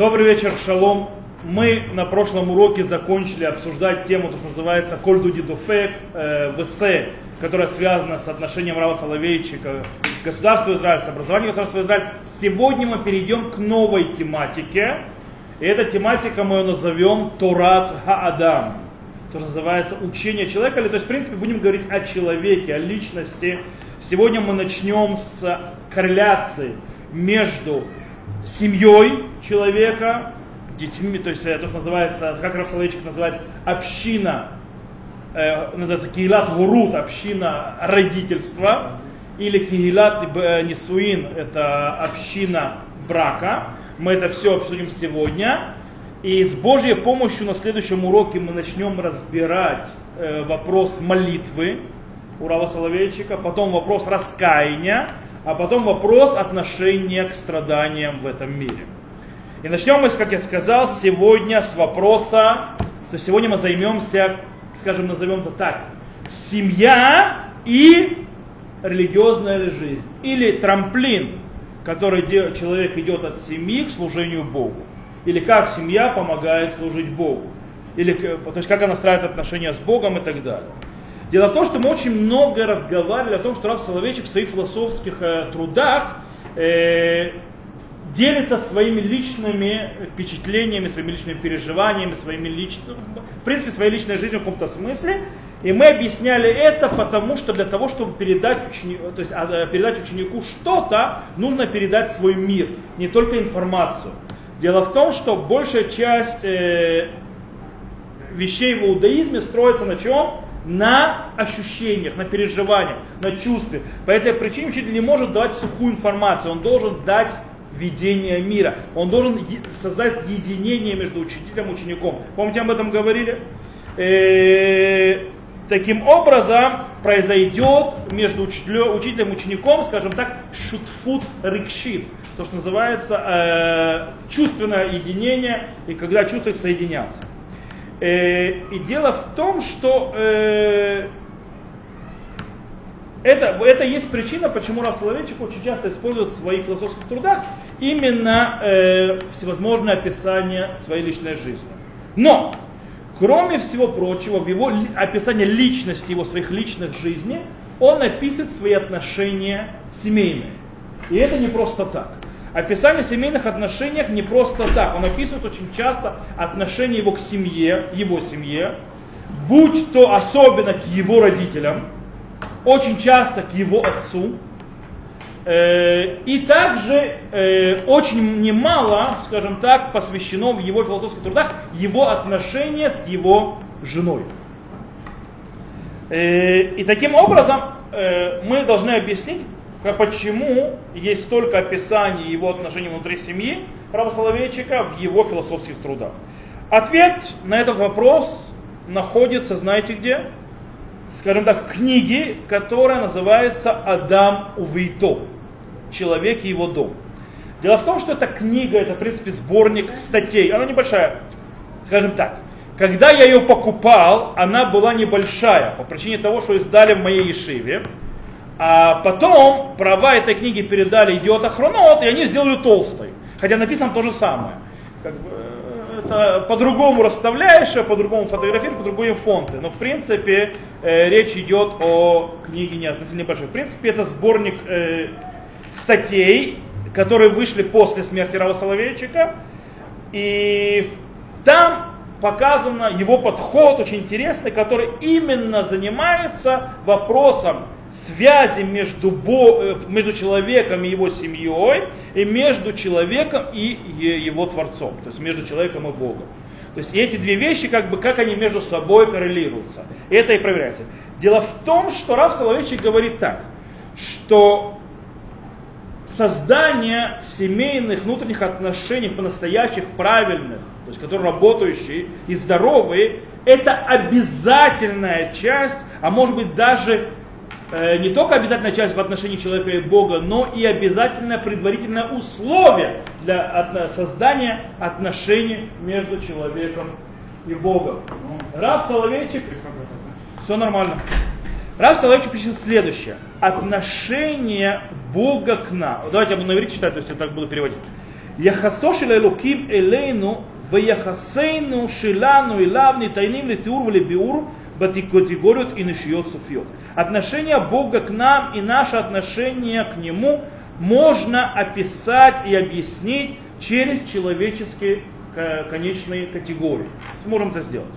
Добрый вечер, шалом. Мы на прошлом уроке закончили обсуждать тему, что называется Кольду Дидуфек, э, ВС, которая связана с отношением Рава Соловейчика к государству Израиль, с образованием государства Израиль. Сегодня мы перейдем к новой тематике. И эта тематика мы ее назовем Торат Хаадам. То, что называется учение человека. Или, то есть, в принципе, будем говорить о человеке, о личности. Сегодня мы начнем с корреляции между семьей человека, детьми, то есть э, то, что называется, как Раф Соловейчик называет, община, э, называется Киилат Гурут, община родительства, или Киилат э, Нисуин, это община брака. Мы это все обсудим сегодня. И с Божьей помощью на следующем уроке мы начнем разбирать э, вопрос молитвы у Рава Соловейчика, потом вопрос раскаяния, а потом вопрос отношения к страданиям в этом мире. И начнем мы, как я сказал, сегодня с вопроса, то есть сегодня мы займемся, скажем, назовем это так, семья и религиозная жизнь. Или трамплин, который человек идет от семьи к служению Богу. Или как семья помогает служить Богу. Или то есть как она строит отношения с Богом и так далее. Дело в том, что мы очень много разговаривали о том, что Раф Соловейчик в своих философских э, трудах э, делится своими личными впечатлениями, своими личными переживаниями, своими личными, в принципе, своей личной жизнью в каком-то смысле. И мы объясняли это потому, что для того, чтобы передать, ученику, то есть, а, передать ученику что-то, нужно передать свой мир, не только информацию. Дело в том, что большая часть э, вещей в иудаизме строится на чем? На ощущениях, на переживаниях, на чувстве. По этой причине учитель не может давать сухую информацию, он должен дать видение мира. Он должен создать единение между учителем и учеником. Помните, об этом говорили? Э, таким образом произойдет между учителем, учителем и учеником, скажем так, шутфут рикшит, то, что называется э, чувственное единение, и когда чувства соединятся. Э, и дело в том, что э, это, это есть причина, почему Раф Соловейчик очень часто использует в своих философских трудах именно э, всевозможные описания своей личной жизни. Но, кроме всего прочего, в его описании личности, его своих личных жизней, он описывает свои отношения семейные. И это не просто так. Описание семейных отношениях не просто так. Он описывает очень часто отношения его к семье, его семье, будь то особенно к его родителям, очень часто к его отцу, э, и также э, очень немало, скажем так, посвящено в его философских трудах его отношения с его женой. Э, и таким образом мы должны объяснить, почему есть столько описаний его отношений внутри семьи правословейчика в его философских трудах. Ответ на этот вопрос находится, знаете где? Скажем так, в книге, которая называется «Адам Увейто» «Человек и его дом». Дело в том, что эта книга, это, в принципе, сборник статей. Она небольшая. Скажем так, когда я ее покупал, она была небольшая, по причине того, что издали в моей Ешиве. А потом права этой книги передали идиота Хронот, и они сделали толстой. Хотя написано то же самое. Как бы, э, это по-другому расставляешь, по-другому фотографируешь, по-другому фонты. Но в принципе э, речь идет о книге не относительно большой. В принципе это сборник э, статей, которые вышли после смерти Рава Соловейчика. И там показано его подход очень интересный, который именно занимается вопросом связи между, Бо, э, между человеком и его семьей, и между человеком и его Творцом, то есть между человеком и Богом. То есть эти две вещи, как бы, как они между собой коррелируются. Это и проверяется. Дело в том, что Раф Соловейчик говорит так, что создание семейных внутренних отношений по-настоящих правильных, то есть которые работающие и здоровые, это обязательная часть, а может быть даже Э, не только обязательная часть в отношении человека и Бога, но и обязательное предварительное условие для создания отношений между человеком и Богом. Рав Соловейчик, все нормально. Рав Соловейчик пишет следующее. Отношение Бога к нам. Давайте я буду на читать, то есть я так буду переводить. Яхасо шилелуким элейну, ваяхасейну шилану и лавни тайним ли тиур биур, категорию и нашиет суфьет. Отношение Бога к нам и наше отношение к Нему можно описать и объяснить через человеческие конечные категории. Сможем это сделать.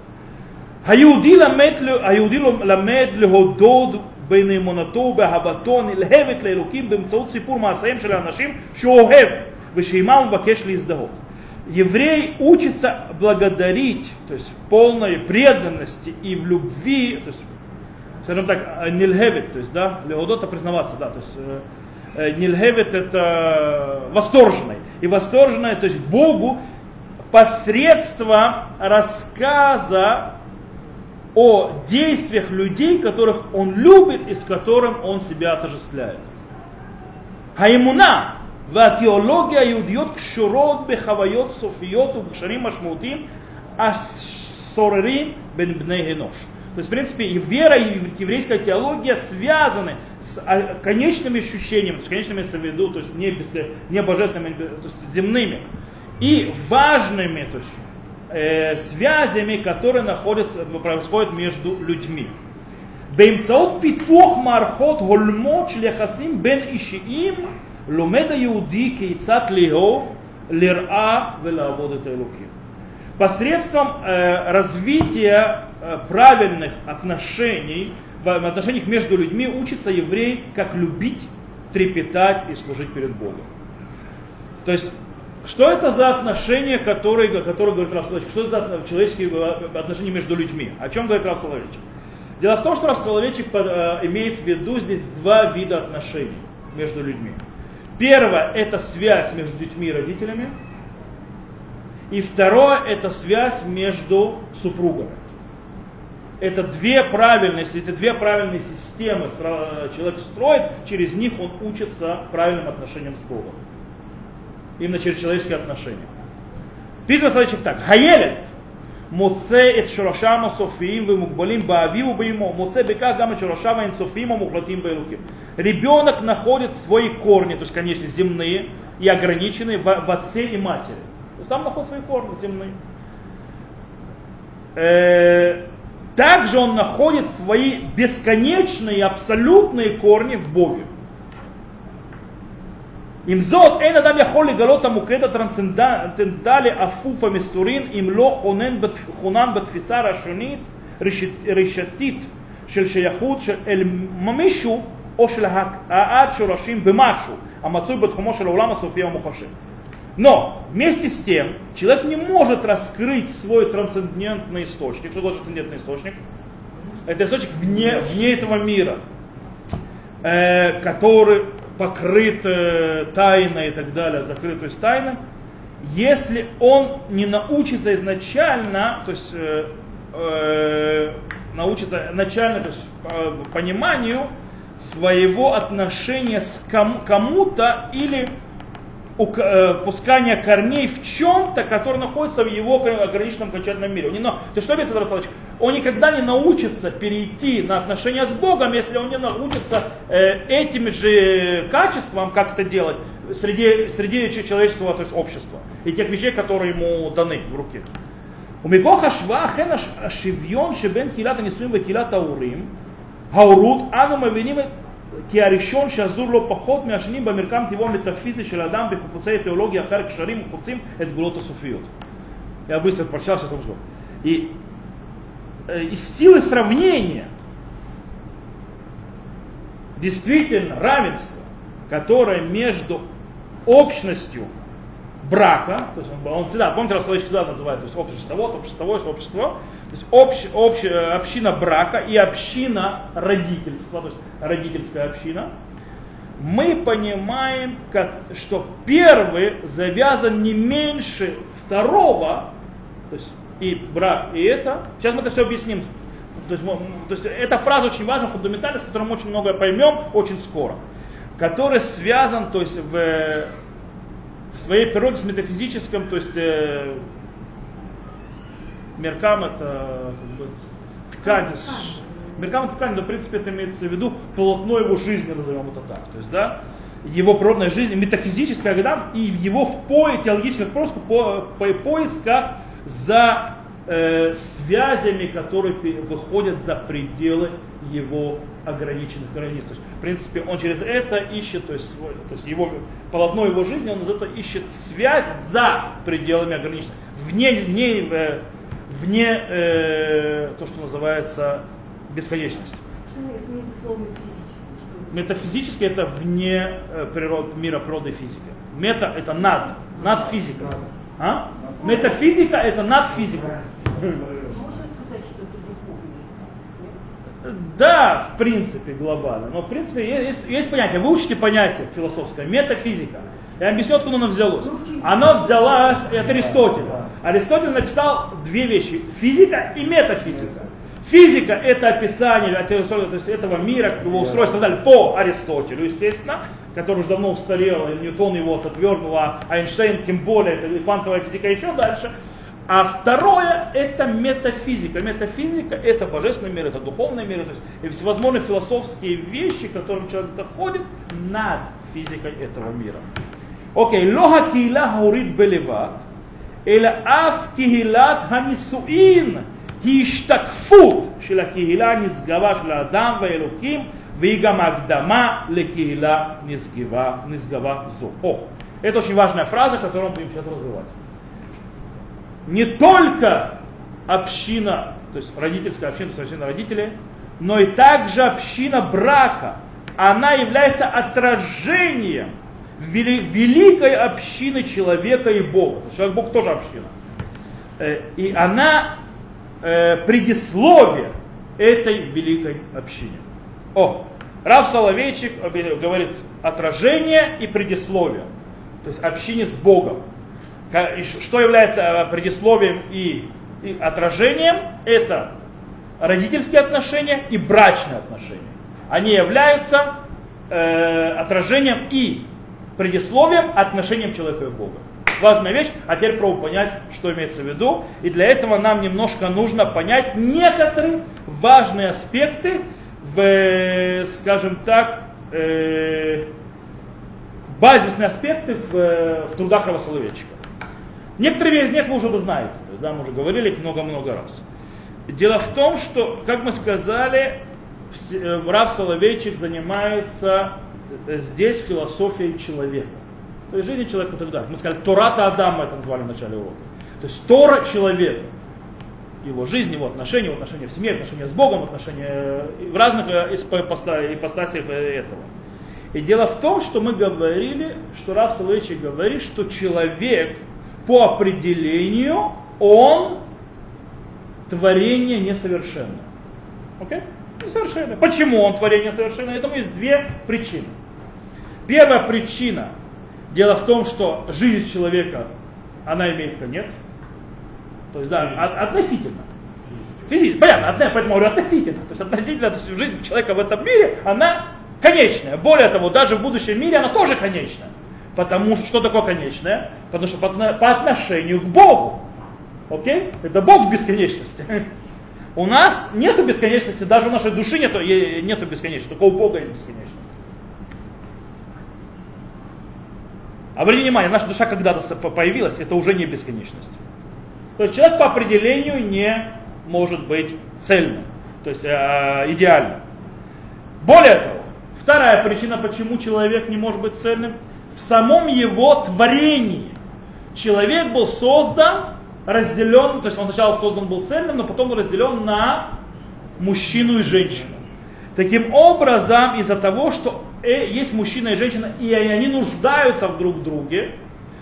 היהודי ламед להודות бене אמונתו ובאהבתו הנלהבת לאלוקים באמצעות סיפור מעשיהם של האנשים שהוא אוהב ושעימם הוא מבקש להזדהות. Еврей учится благодарить, то есть в полной преданности и в любви, то есть, скажем так, нильхевит, то есть, да, леодота признаваться, да, то есть, э, нильхевит это восторженный. И восторженный, то есть Богу посредством рассказа о действиях людей, которых он любит и с которым он себя отождествляет. Хаимуна, והתיאולוגיה היהודיות קשורות בחוויות סופיות ובקשרים משמעותיים השוררים בין бней אנוש. То есть, в принципе, и вера, и еврейская теология связаны с конечными ощущениями, с конечными имеется в виду, то есть не, не божественными, то есть земными, и важными то есть, э, связями, которые находятся, происходят между людьми. באמצעות פיתוח מערכות הולמות של יחסים בין אישיים לומד היהודי כיצד לאהוב, לרעה ולעבוד את האלוקים. Посредством э, развития э, правильных отношений, в отношениях между людьми учится еврей, как любить, трепетать и служить перед Богом. То есть, что это за отношения, которые, которые говорит Раф Соловейчик? Что это за человеческие э, отношения между людьми? О чем говорит Раф Соловейчик? Дело в том, что Раф Соловейчик э, имеет в виду здесь два вида отношений между людьми. Первое – это связь между детьми и родителями. И второе – это связь между супругами. Это две правильные, если это две правильные системы человек строит, через них он учится правильным отношениям с Богом. Именно через человеческие отношения. Питер Федорович так. Хаелет מוצא את שורשיו הסופיים ומוגבלים באביו ובאמו, מוצא בכך גם את שורשיו האינסופיים המוחלטים באלוקים. Ребенок находит свои корни, то есть, конечно, земные и ограниченные в, в отце и матери. То есть там находит свои корни земные. Э, также он находит свои бесконечные, абсолютные корни в Боге. עם זאת, אין אדם יכול לגלות המוקד הטרנסצנדנטלי אפוף המסתורין אם לא חונן, חונן בתפיסה ראשונית, רשתית של שייכות של, אל מישהו או של העד שורשים במשהו המצוי בתחומו של העולם הסופי המוחשי. Но вместе с тем человек не может раскрыть свой трансцендентный источник. Что такое трансцендентный источник? Это источник вне, вне этого мира, э, который покрыт э, тайной и так далее, закрыт, то есть тайна, если он не научится изначально, то есть э, э, научится начально, то есть пониманию своего отношения с ком, кому-то или Э, пускания корней в чем-то, который находится в его ограниченном окончательном мире. Он не, но, ты что, Бецет Расалович? Он никогда не научится перейти на отношения с Богом, если он не научится э, этим же качествам, как это делать, среди, среди человеческого то есть общества и тех вещей, которые ему даны в руки. У Микоха Шва Хена Шивьон Шебен Килата Несуим Килата Урим Хаурут Ану Мавиним כי הראשון שעזור לו פחות מהשנים במרקם טבעו המטאפיזי של האדם בחיפושי תיאולוגיה אחר קשרים וחוצים את גבולות הסופיות. Я быстро прочитал, сейчас обжгу. И э, из силы сравнения действительно равенство, которое между общностью брака, то есть он, он всегда, помните, Расслович всегда называет, то есть общество, вот общество, вот общество, то есть общ, общ, община брака и община родительства, то есть родительская община, мы понимаем, как, что первый завязан не меньше второго, то есть и брак, и это. Сейчас мы это все объясним. То есть, то есть эта фраза очень важна, фундаментальна, с которой мы очень многое поймем очень скоро. Который связан то есть, в, в своей природе с метафизическим, то есть э, Меркам это как бы, ткань, меркам это ткань, но в принципе это имеется в виду полотно его жизни, назовем это так. То есть, да, его природной жизни, метафизической Адам, и его в по, теологических поисках, по, по, поисках за э, связями, которые выходят за пределы его ограниченных границ. То есть, в принципе, он через это ищет, то есть, свой, то есть его, полотно его жизни, он из этого ищет связь за пределами ограниченных, вне, вне, э, вне э, то, что называется бесконечность. Метафизически? это вне э, природ, мира природы и физики. Мета это над, над физикой. А? Метафизика это над физикой. Да, в принципе, глобально. Но в принципе есть, есть понятие. Вы учите понятие философское, метафизика. Я объясню, откуда оно взялось. Оно взялось от Аристотеля. Аристотель написал две вещи. Физика и метафизика. Физика это описание то есть этого мира, его устройства далее, по Аристотелю, естественно, который уже давно устарел, и Ньютон его отвергнул, а Эйнштейн тем более, это квантовая физика еще дальше. А второе это метафизика. Метафизика это божественный мир, это духовный мир, то есть и всевозможные философские вещи, к которым человек доходит над физикой этого мира. Окей, лоха киила хаурит белеват, אלא אף קהילת הנישואין היא השתקפות של הקהילה הנשגבה של האדם והאלוקים והיא גם הקדמה לקהילה נשגבה, נשגבה זו. О, это очень важная фраза, которую мы будем сейчас развивать. Не только община, то есть родительская община, то есть община родителей, но и также община брака. Она является отражением великой общины человека и Бога. Человек Бог тоже община. Э, и она э, предисловие этой великой общине. О, Рав Соловейчик говорит отражение и предисловие. То есть общине с Богом. Что является э, предисловием и, и отражением? Это родительские отношения и брачные отношения. Они являются э, отражением и предисловием отношением человека и Бога. Важная вещь, а теперь пробуем понять, что имеется в виду. И для этого нам немножко нужно понять некоторые важные аспекты в, скажем так, э, базисные аспекты в, в трудах Равосоловейчика. Некоторые из них вы уже бы знаете, да, мы уже говорили много-много раз. Дело в том, что, как мы сказали, э, Рав Соловейчик занимается здесь философией человека. То есть жизни человека и так далее. Мы сказали, Тората Адама это назвали в начале урока. То есть Тора человека. Его жизнь, его отношения, его отношения в семье, отношения с Богом, отношения э, в разных э, ипостасиях этого. И дело в том, что мы говорили, что Раф Соловейчик говорит, что человек по определению, он творение несовершенное. Окей? Okay? Несовершенное. Почему он творение несовершенное? Этому есть две причины. Первая причина. Дело в том, что жизнь человека, она имеет конец. То есть, да, относительно. Физически. Понятно, поэтому говорю относительно. То есть относительно то есть, жизнь человека в этом мире, она конечная. Более того, даже в будущем мире она тоже конечная. Потому что что такое конечное? Потому что по, по отношению к Богу. Окей? Это Бог в бесконечности. У нас нету бесконечности, даже у нашей души нету, нету бесконечности, только у Бога есть бесконечность. Обратите внимание, наша душа когда-то появилась, это уже не бесконечность. То есть человек по определению не может быть цельным, то есть э, идеальным. Более того, вторая причина, почему человек не может быть цельным, в самом его творении. Человек был создан, разделен, то есть он сначала создан был цельным, но потом разделен на мужчину и женщину. Таким образом, из-за того, что есть мужчина и женщина, и они нуждаются в друг друге,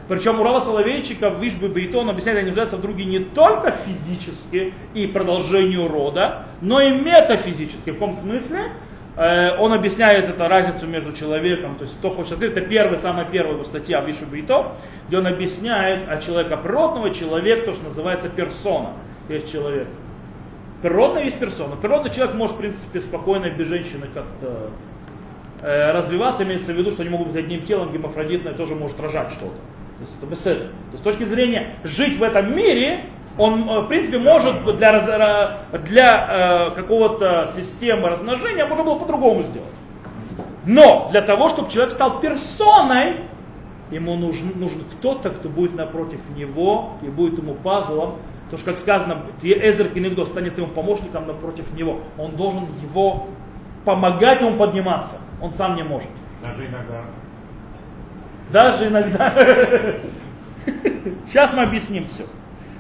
причем Урала Соловейчика в Вишбе Бейтон объясняет, они нуждаются в друге не только физически и продолжению рода, но и метафизически. В каком смысле? Э, он объясняет эту разницу между человеком, то есть кто хочет открыть, это первая, самая первая его статья Вишу Бейто, где он объясняет от человека природного, человек, то, что называется персона, есть человек. Природный есть персона. Природный человек может, в принципе, спокойно без женщины как-то э, развиваться, имеется в виду, что они могут быть одним телом, гемофродитное тоже может рожать что-то. То есть это беседа. То есть с точки зрения жить в этом мире, он, э, в принципе, может для, для э, какого-то системы размножения, можно было по-другому сделать. Но для того, чтобы человек стал персоной, ему нужен, нужен кто-то, кто будет напротив него и будет ему пазлом. Потому что, как сказано, Эзер Кенегдо станет ему помощником напротив него. Он должен его помогать ему подниматься. Он сам не может. Даже иногда. Даже иногда. Сейчас мы объясним все.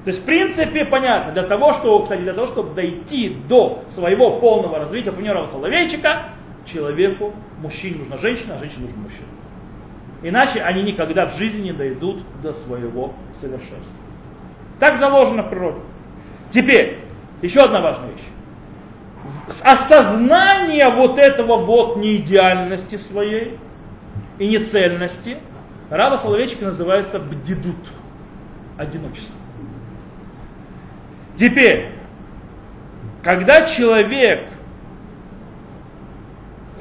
То есть, в принципе, понятно, для того, чтобы, кстати, для того, чтобы дойти до своего полного развития, примера Соловейчика, человеку, мужчине нужна женщина, а женщине нужен мужчина. Иначе они никогда в жизни не дойдут до своего совершенства. Так заложено в природе. Теперь, еще одна важная вещь. Осознание вот этого вот неидеальности своей и нецельности Рава Соловейчика называется бдидут, одиночество. Теперь, когда человек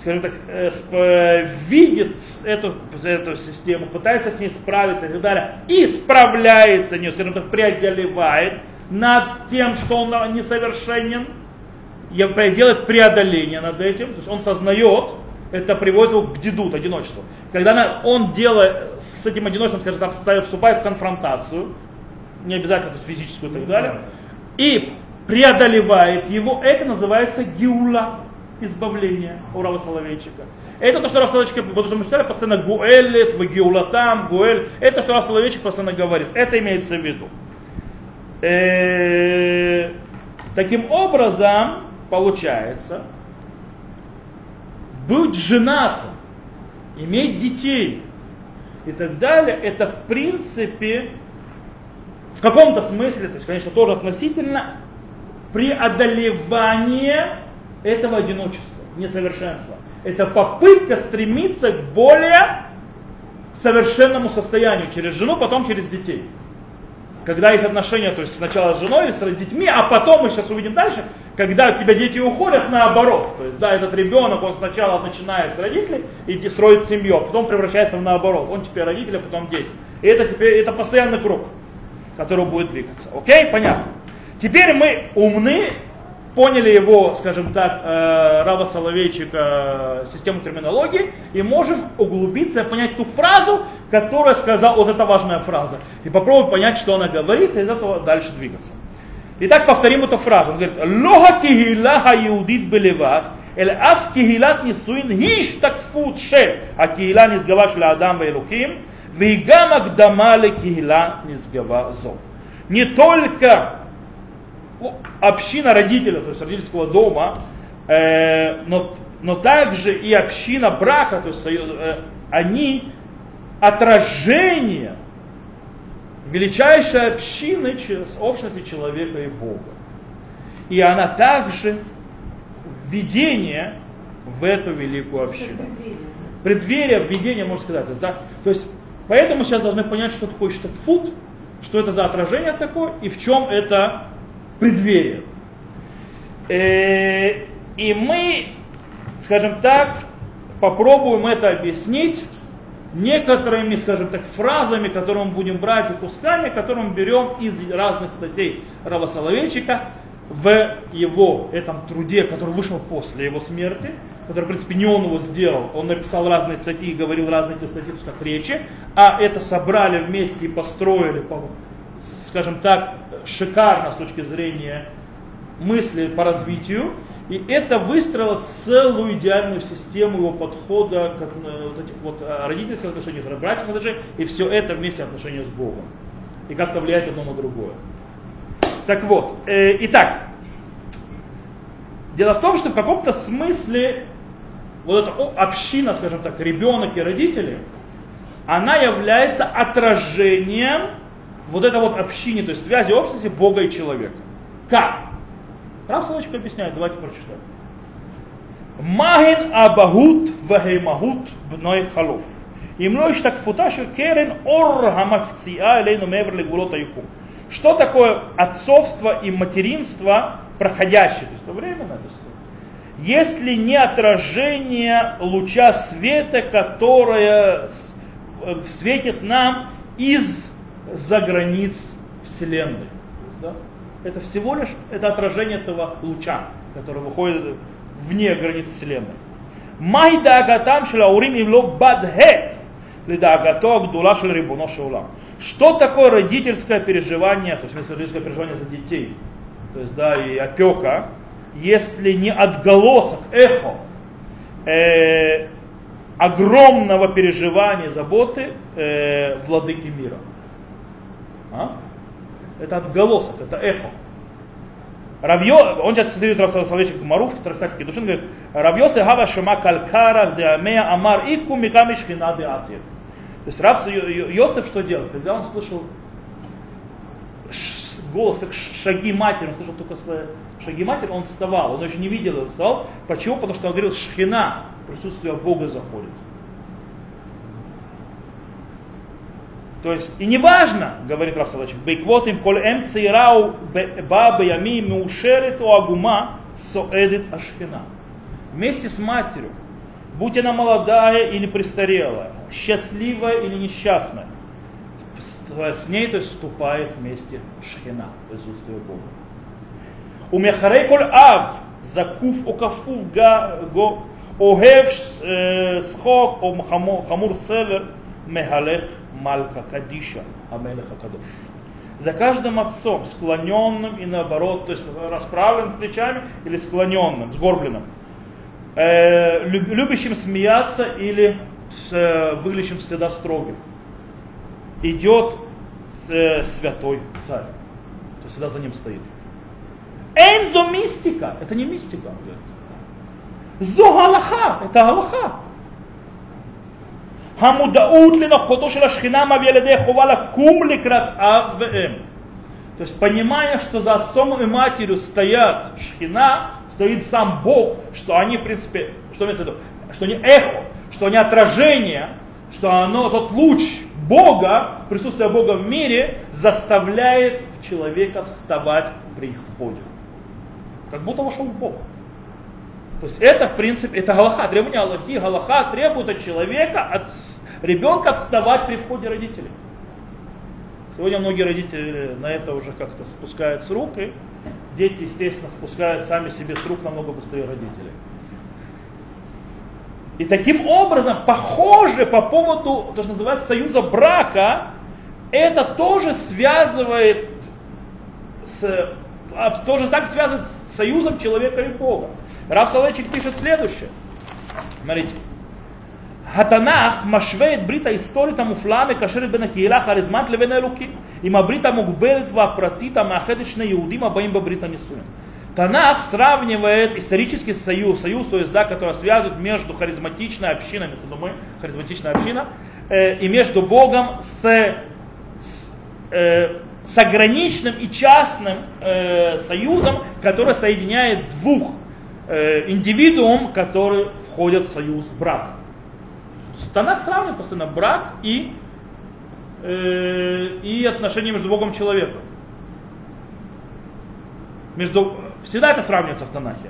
скажем так, э, э, видит эту, эту систему, пытается с ней справиться и так далее, и справляется не, скажем так, преодолевает над тем, что он несовершенен, делает преодоление над этим, то есть он сознает, это приводит его к дедут, одиночеству. Когда он делает с этим одиночеством, скажем так, вступает в конфронтацию, не обязательно физическую и так далее, и преодолевает его, это называется гиула избавления у Рава Соловейчика. Это то, что Рав Соловейчик, потому что мы читали постоянно Гуэлет, Вагиулатам, Гуэль. Это, что Рав Соловейчик постоянно говорит. Это имеется в виду. Э, таким образом, получается, быть женатым, иметь детей и так далее, это в принципе, в каком-то смысле, то есть, конечно, тоже относительно, преодолевание этого одиночества, несовершенства. Это попытка стремиться к более совершенному состоянию через жену, потом через детей. Когда есть отношения, то есть сначала с женой с детьми, а потом мы сейчас увидим дальше, когда у тебя дети уходят наоборот. То есть, да, этот ребенок, он сначала начинает с родителей и строит семью, а потом превращается в наоборот. Он теперь родители, а потом дети. И это теперь, это постоянный круг, который будет двигаться. Окей, понятно. Теперь мы умны поняли его, скажем так, э, Рава Соловейчика, э, систему терминологии, и можем углубиться, понять ту фразу, которую сказал, вот эта важная фраза, и попробовать понять, что она говорит, и из этого дальше двигаться. Итак, повторим эту фразу. Он говорит, «Лоха кигиляха иудит белеват, эль аф кигилят нисуин неш так фут ше, а кигиля низгава шля адам вейлуким, вейгам агдама ле кигиля низгава зо». Не только община родителя, то есть родительского дома, э, но, но также и община брака, то есть э, они отражение величайшей общины общности человека и Бога. И она также введение в эту великую общину. Преддверие, введение, можно сказать. То есть, да? то есть, поэтому сейчас должны понять, что такое штатфут, что это за отражение такое и в чем это преддверие. Э, и мы, скажем так, попробуем это объяснить некоторыми, скажем так, фразами, которые мы будем брать и кусками, которые мы берем из разных статей Рава Соловейчика в его этом труде, который вышел после его смерти, который, в принципе, не он его сделал, он написал разные статьи, говорил разные эти статьи, как речи, а это собрали вместе и построили, скажем так, шикарно с точки зрения мысли по развитию. И это выстроило целую идеальную систему его подхода к вот этих вот э, родительских отношений, брачных отношений, и все это вместе отношения с Богом. И как-то влияет одно на другое. Так вот, э, итак, дело в том, что в каком-то смысле вот эта община, скажем так, ребенок и родители, она является отражением вот это вот общине, то есть связи общности Бога и человека. Как? Рав Солочек объясняет, давайте прочитаем. Магин абагут вагеймагут бной халов. Им лоиш так футашер керен ор хамафциа элейну мевр легулота юкум. Что такое отцовство и материнство проходящее? То есть это временно, то есть если не отражение луча света, которое э, светит нам из за границ Вселенной. Да? Это всего лишь это отражение этого луча, который выходит вне границ Вселенной. Май дагатам шилаурим имло бадхет. Лидагато гдула шилрибуно шаулам. Что такое родительское переживание, то есть родительское переживание за детей, то есть, да, и опека, если не отголосок, эхо, э, огромного переживания, заботы э, владыки мира. А? Это отголосок, это эхо. Равьо, он сейчас цитирует Рав Соловейчик Маруф в трактате Кедушин, говорит, Равьос и Гава Шама Калькара Деамея Амар Ику Миками Шхина Де Атир. То есть Рав Йосеф что делал? Когда он слышал голос, как шаги матери, он слышал только шаги матери, он вставал, он еще не видел его, встал. Почему? Потому что он говорил, шхина, присутствие Бога заходит. То есть, и не важно, говорит Раф Салачик, бейквот им коль эм цейрау ба баями мушерет у агума соэдит ашхина. Вместе с матерью, будь она молодая или престарелая, счастливая или несчастная, с ней то есть вступает вместе шхина, присутствие Бога. У мехарей коль ав, закуф окафув го, огев схок, о хамур север, мехалех Малька Кадиша, Амелех Акадош. За каждым отцом, склоненным и наоборот, то есть расправленным плечами или склоненным, сгорбленным, э, любящим смеяться или с, э, выглядящим всегда строгим, идет э, святой царь. То всегда за ним стоит. Энзо мистика. Это не мистика. Зо галаха. Это галаха. המודעות לנוכחותו של השכינה מביא על ידי חובה לקום לקראת אב ואם. То есть понимая, что за отцом и матерью стоят шхина, стоит сам Бог, что они, в принципе, что имеется в виду, что они эхо, что они отражение, что оно, тот луч Бога, присутствие Бога в мире, заставляет человека вставать при их входе. Как будто вошел в Бог. То есть это, в принципе, это Галаха, требование Аллахи. Галаха требует от человека, от ребенка вставать при входе родителей. Сегодня многие родители на это уже как-то спускают с рук, и дети, естественно, спускают сами себе с рук намного быстрее родителей. И таким образом, похоже по поводу, то, что называется, союза брака, это тоже связывает с, а, тоже так связывает с союзом человека и Бога. Раф Салечик пишет следующее. Смотрите. התנ"ך משווה את ברית ההיסטורית המופלאה המקשרת בין הקהילה הכריזמטית לבין האלוקים, עם הברית המוגבלת והפרטית המאחדת שני יהודים הבאים בברית הנישואין. Танах сравнивает исторический союз, союз, то есть, да, который связывает между харизматичной общиной, между мы, харизматичная община, э, и между Богом с, с, э, с ограниченным и частным э, союзом, который соединяет двух э, индивидуум, которые входят в союз брака. Танах сравнивает постоянно брак и, э, и отношения между Богом и человеком. Между, всегда это сравнивается в Танахе.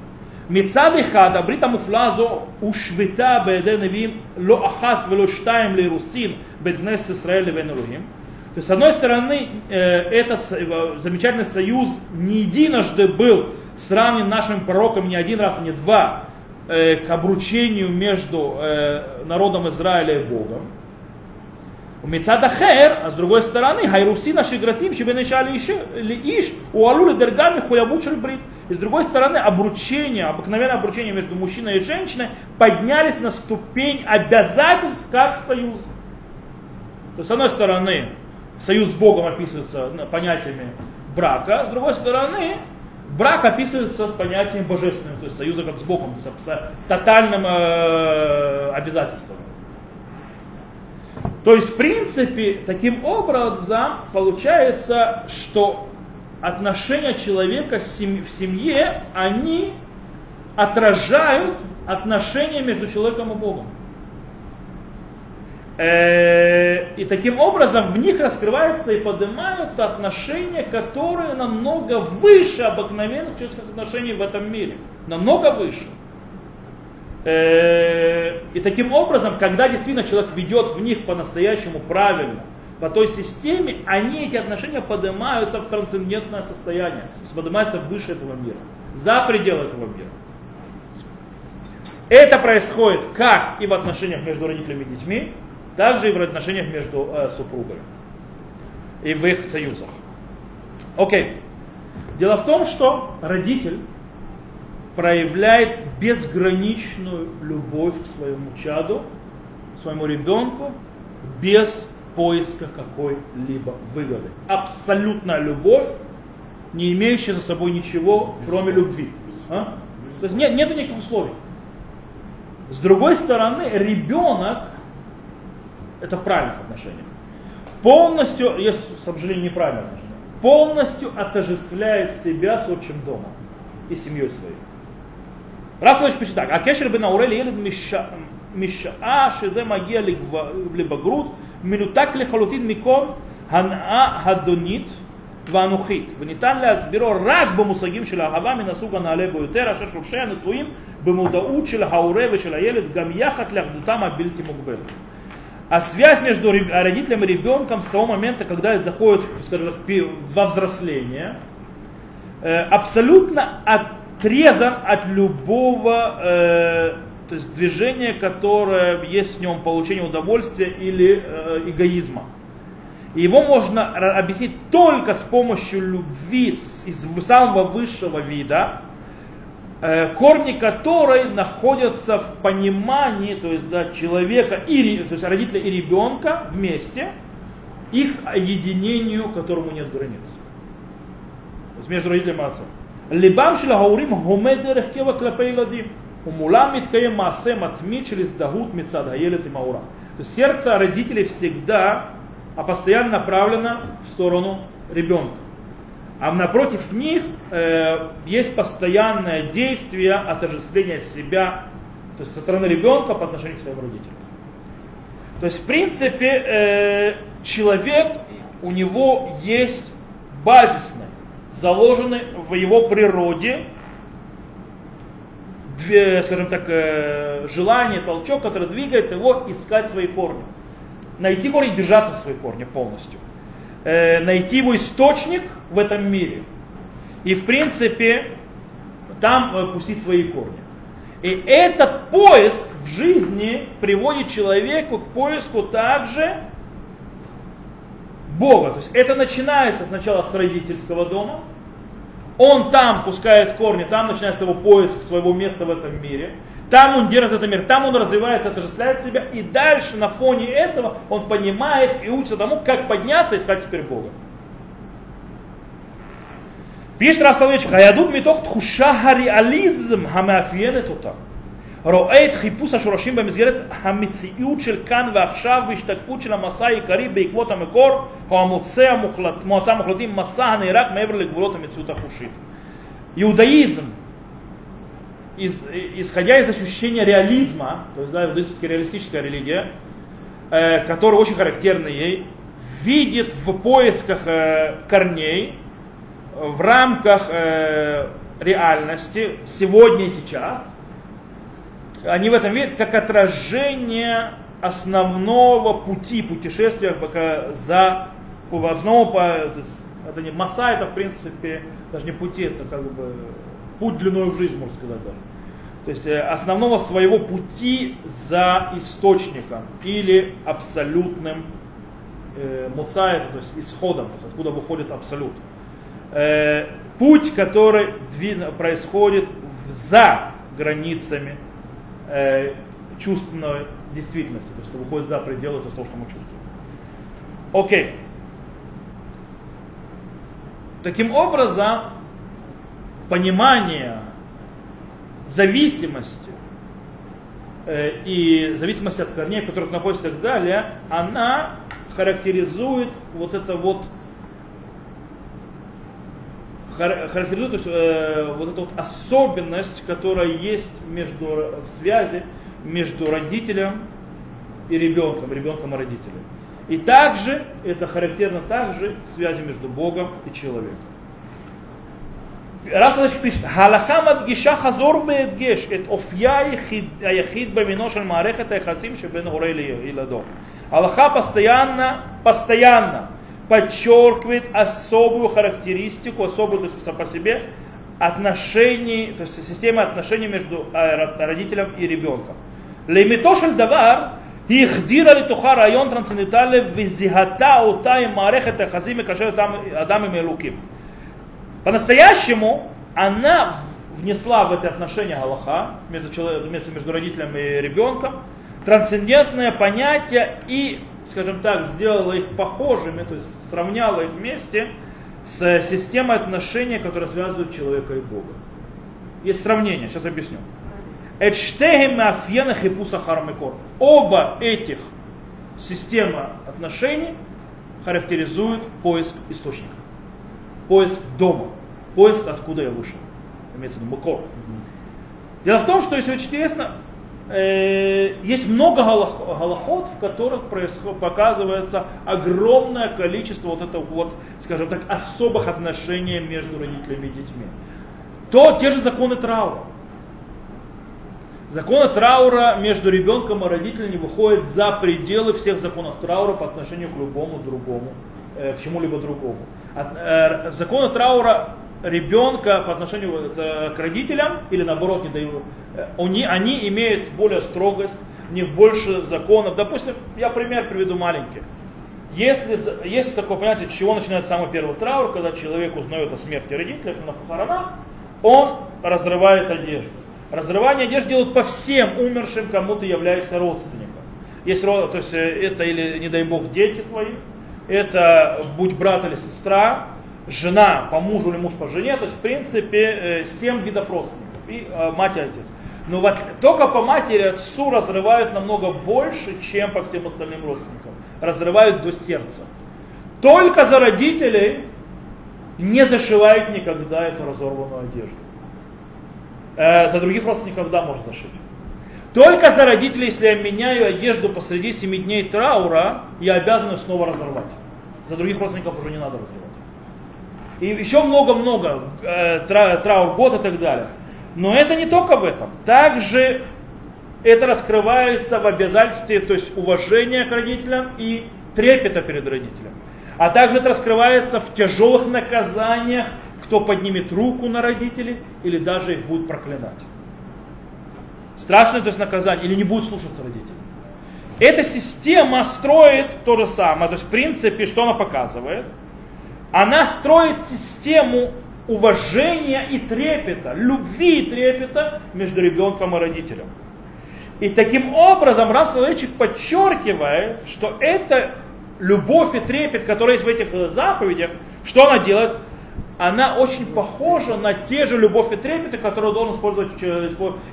מצד אחד הברית המופלאה הזו הושוותה בידי נביאים לא אחת ולא שתיים לאירוסין בין כנסת ישראל לבין אלוהים. То есть, с одной стороны, э, этот замечательный союз не единожды был сравнен нашим пророком не один раз, не два, Э, к обручению между э, народом Израиля и Богом. У Мецадахер, а с другой стороны, Хайруси наши гратим, чтобы начали Шибенешали Лииш, у Алули Дергами Хуябучер Брит. И с другой стороны, обручение, обыкновенное обручение между мужчиной и женщиной поднялись на ступень обязательств как союз. То есть, с одной стороны, союз с Богом описывается понятиями брака, с другой стороны, брак описывается с понятием божественным, то есть союза как с Богом, то есть с тотальным э, обязательством. То есть, в принципе, таким образом получается, что отношения человека в семье, они отражают отношения между человеком и Богом. Э, и таким образом в них раскрываются и поднимаются отношения, которые намного выше обыкновенных человеческих отношений в этом мире. Намного выше. Э, и таким образом, когда действительно человек ведет в них по-настоящему правильно, по той системе, они, эти отношения поднимаются в трансцендентное состояние, то есть поднимаются выше этого мира, за пределы этого мира. Это происходит как и в отношениях между родителями и детьми, так же и в отношениях между э, супругами и в их союзах. Окей. Дело в том, что родитель проявляет безграничную любовь к своему чаду, своему ребенку, без поиска какой-либо выгоды. Абсолютная любовь, не имеющая за собой ничего, кроме любви. А? То есть нет, нет никаких условий. С другой стороны, ребенок, Это в правильных отношениях. Полностью, если с обжалением неправильных отношения. полностью отождествляет себя с отчим домом и семьей своей. Рафлович пишет так, кешер бен Аурели едет משעה שזה מגיע לבגרות, מנותק לחלוטין מכל הנאה הדונית ואנוכית, וניתן להסבירו רק במושגים של אהבה מן הסוג הנעלה ביותר, אשר שורשיה נטועים במודעות של ההורה ושל הילד גם יחד לאחדותם הבלתי מוגבלת. А связь между родителем и ребенком с того момента, когда это доходит скажем, во взросление, абсолютно отрезан от любого э, то есть движения, которое есть в нем получение удовольствия или э, эгоизма. И его можно объяснить только с помощью любви из самого высшего вида, э, корни которой находятся в понимании то есть, да, человека, и, то есть родителя и ребенка вместе, их единению, которому нет границ. То есть между родителем и отцом. ליבם של ההורים הומה דרך קבע כלפי ילדים, ומולם מתקיים מעשה מתמיד של הזדהות מצד הילד עם ההורה. То есть сердце родителей всегда а постоянно направлено в сторону ребенка. А напротив них э, есть постоянное действие отождествления себя, то есть со стороны ребенка по отношению к своим родителям. То есть, в принципе, э, человек, у него есть базисное, заложенный в его природе, две, скажем так, э, желание, толчок, который двигает его искать свои корни. Найти корень, держаться за свои корни полностью. Э, найти его источник в этом мире. И, в принципе, там э, пустить свои корни. И этот поиск в жизни приводит человеку к поиску также Бога. То есть это начинается сначала с родительского дома, он там пускает корни, там начинается его поиск своего места в этом мире. Там он держит этот мир, там он развивается, отождествляет себя. И дальше на фоне этого он понимает и учится тому, как подняться и искать теперь Бога. פשט רב סולובייצ'יק, היהדות מתוך תחושה הריאליזם המאפיינת אותה. רואה את חיפוש השורשים במסגרת המציאות של כאן ועכשיו והשתקפות של המסע העיקרי בעקבות המקור או המוצא המוחלט, מועצה המוחלטים, מסע הנערך מעבר לגבולות המציאות החושית. иудаизм, из, исходя из ощущения реализма, то есть да, иудаизм реалистическая религия, э, которая очень характерна ей, видит в поисках э, корней, в рамках э, реальности, сегодня и сейчас – они в этом видят как отражение основного пути путешествия за основного, это не масса, это в принципе даже не пути, это как бы путь длиной в жизнь, можно сказать даже. То есть э, основного своего пути за источником или абсолютным э, муцаем, то есть исходом, то есть откуда выходит абсолют. Э, путь, который происходит за границами э, чувственной действительности, то есть выходит за пределы того, что мы чувствуем. Окей. Таким образом, понимание зависимости э, и зависимости от корней, в которых находится и так далее, она характеризует вот это вот характеризует есть, э, вот эту вот особенность, которая есть между в связи между родителем и ребенком, ребенком и родителем. И также это характерно также связи между Богом и человеком. רב סדש פשוט, ההלכה מדגישה חזור והדגש את אופייה היחיד, היחיד במינו של מערכת היחסים שבין הורה לילדו. ההלכה постоянно, постоянно подчеркивает особую характеристику, особую то есть, по себе, отношений, то есть система отношений между э, родителем и ребенком. Лемитошель давар היא החדירה לתוכה רעיון טרנסצנדנטלי וזיהתה אותה עם מערכת היחסים מקשר אדם עם אלוקים. По-настоящему она внесла в это отношение Галаха между, человеком, между родителем и ребенком трансцендентное понятие и, скажем так, сделала их похожими, то есть сравняла их вместе с системой отношений, которые связывают человека и Бога. Есть сравнение, сейчас объясню. Оба этих система отношений характеризуют поиск источника. Поиск дома. Поиск, откуда я вышел. Имеется в виду макор. Дело в том, что, если очень интересно, э, есть много галахот, в которых происход, показывается огромное количество вот этого вот, скажем так, особых отношений между родителями и детьми. То те же законы траура. Законы траура между ребенком и родителями выходят за пределы всех законов траура по отношению к любому другому, э, к чему-либо другому. Э, законы траура ребенка по отношению к родителям, или наоборот, не дают, э, они, они имеют более строгость, у них больше законов. Допустим, я пример приведу маленький. Если, есть такое понятие, с чего начинается самый первый траур, когда человек узнает о смерти родителей на похоронах, он разрывает одежду. Разрывание одежды делают по всем умершим, кому ты являешься родственником. Есть, то есть э, это или, не дай бог, дети твои, это будь брат или сестра, жена по мужу или муж по жене, то есть в принципе 7 э, видов родственников, и э, мать и отец. Но вот только по матери отцу разрывают намного больше, чем по всем остальным родственникам. Разрывают до сердца. Только за родителей не зашивают никогда эту разорванную одежду. Э, за других родственников, да, может зашить. Только за родителей, если я меняю одежду посреди семи дней траура, я обязан снова разорвать. За других родственников уже не надо разрывать. И еще много-много, э, тра, траур год и так далее. Но это не только в этом. Также это раскрывается в обязательстве, то есть уважения к родителям и трепета перед родителем. А также это раскрывается в тяжелых наказаниях кто поднимет руку на родителей или даже их будет проклинать. Страшное то есть наказание или не будет слушаться родителей. Эта система строит то же самое. То есть в принципе, что она показывает? Она строит систему уважения и трепета, любви и трепета между ребенком и родителем. И таким образом Рав Соловейчик подчеркивает, что это любовь и трепет, которые есть в этих заповедях, что она делает? она очень похожа на те же любовь и трепеты, которые должен использовать,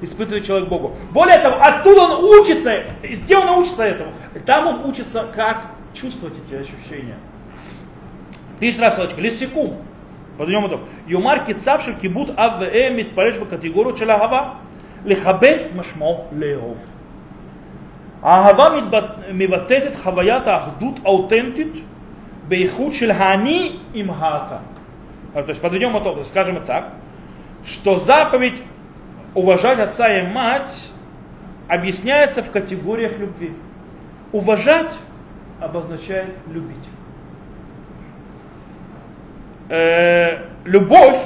испытывать человек Богу. Более того, оттуда он учится, где он учится этому? Там он учится, как чувствовать эти ощущения. Пишет Рафсалочка, лисикум. подъем итог. יאמר כי צו של כיבוד אב ואם מתפרש בקטגוריות של אהבה, לכבד משמעו לאהוב. האהבה מבטאת את חוויית האחדות האותנטית באיכות של האני עם האתה. А, то есть подведем итог, скажем так, что заповедь уважать отца и мать объясняется в категориях любви. Уважать обозначает любить. Э, любовь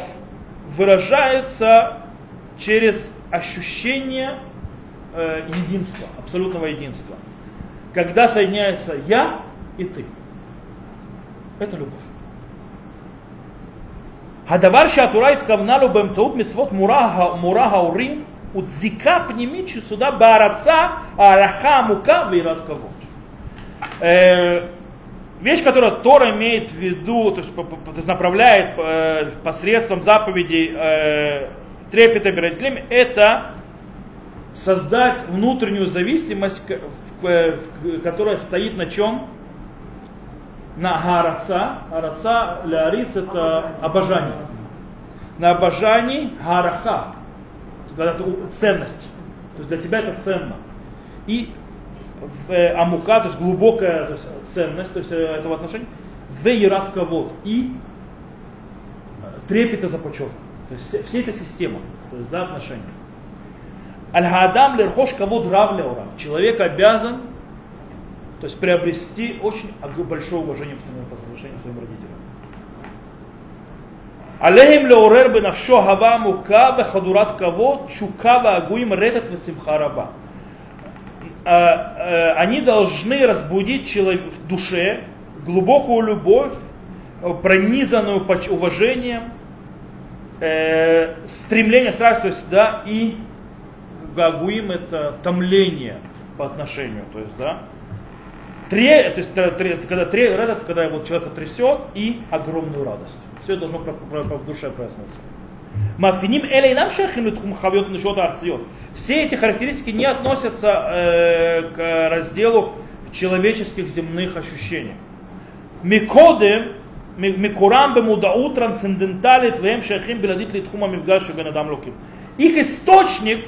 выражается через ощущение э, единства, абсолютного единства. Когда соединяется я и ты. Это любовь. הדבר שהתורה התכוונה לו באמצעות מצוות מורה, מורה ההורים הוא דזיקה פנימית שסודה בהרצה, הערכה עמוקה ויראת כבוד. Вещь, которую Тора имеет в виду, то есть, то есть направляет э, посредством заповедей э, трепета родителями, это создать внутреннюю зависимость, которая стоит на чем? На гараца. Гараца, ляриц это обожание. На обожании гараха. Это ценность. То есть для тебя это ценно. И в э, амука, то есть глубокая то есть, ценность то есть, э, этого отношения, в ират кавод и трепета за почет. То есть вся эта система, то есть да, отношения. Аль-Хадам лерхош кавод рав Человек обязан то есть приобрести очень большое уважение к своему, по отношению к своим родителям. Алейхим леурер бы навшо хава мука бе хадурат каво чука бе агуим ретат ве симхараба. А, э, они должны разбудить человек в душе глубокую любовь, пронизанную уважением, э, стремление, страсть, то есть, да, и гагуим это томление по отношению, то есть, да, Тре, то есть, тре, когда тре, радость, когда вот человека трясет и огромную радость. Все это должно про, про, про, в душе проснуться. Мафиним элей нам хавьот нишот арциот. Все эти характеристики не относятся э, к разделу человеческих земных ощущений. Микоды, микурам бемудаут трансцендентали твоем шахим беладит литхума мивгаши бенадам луким. Их источник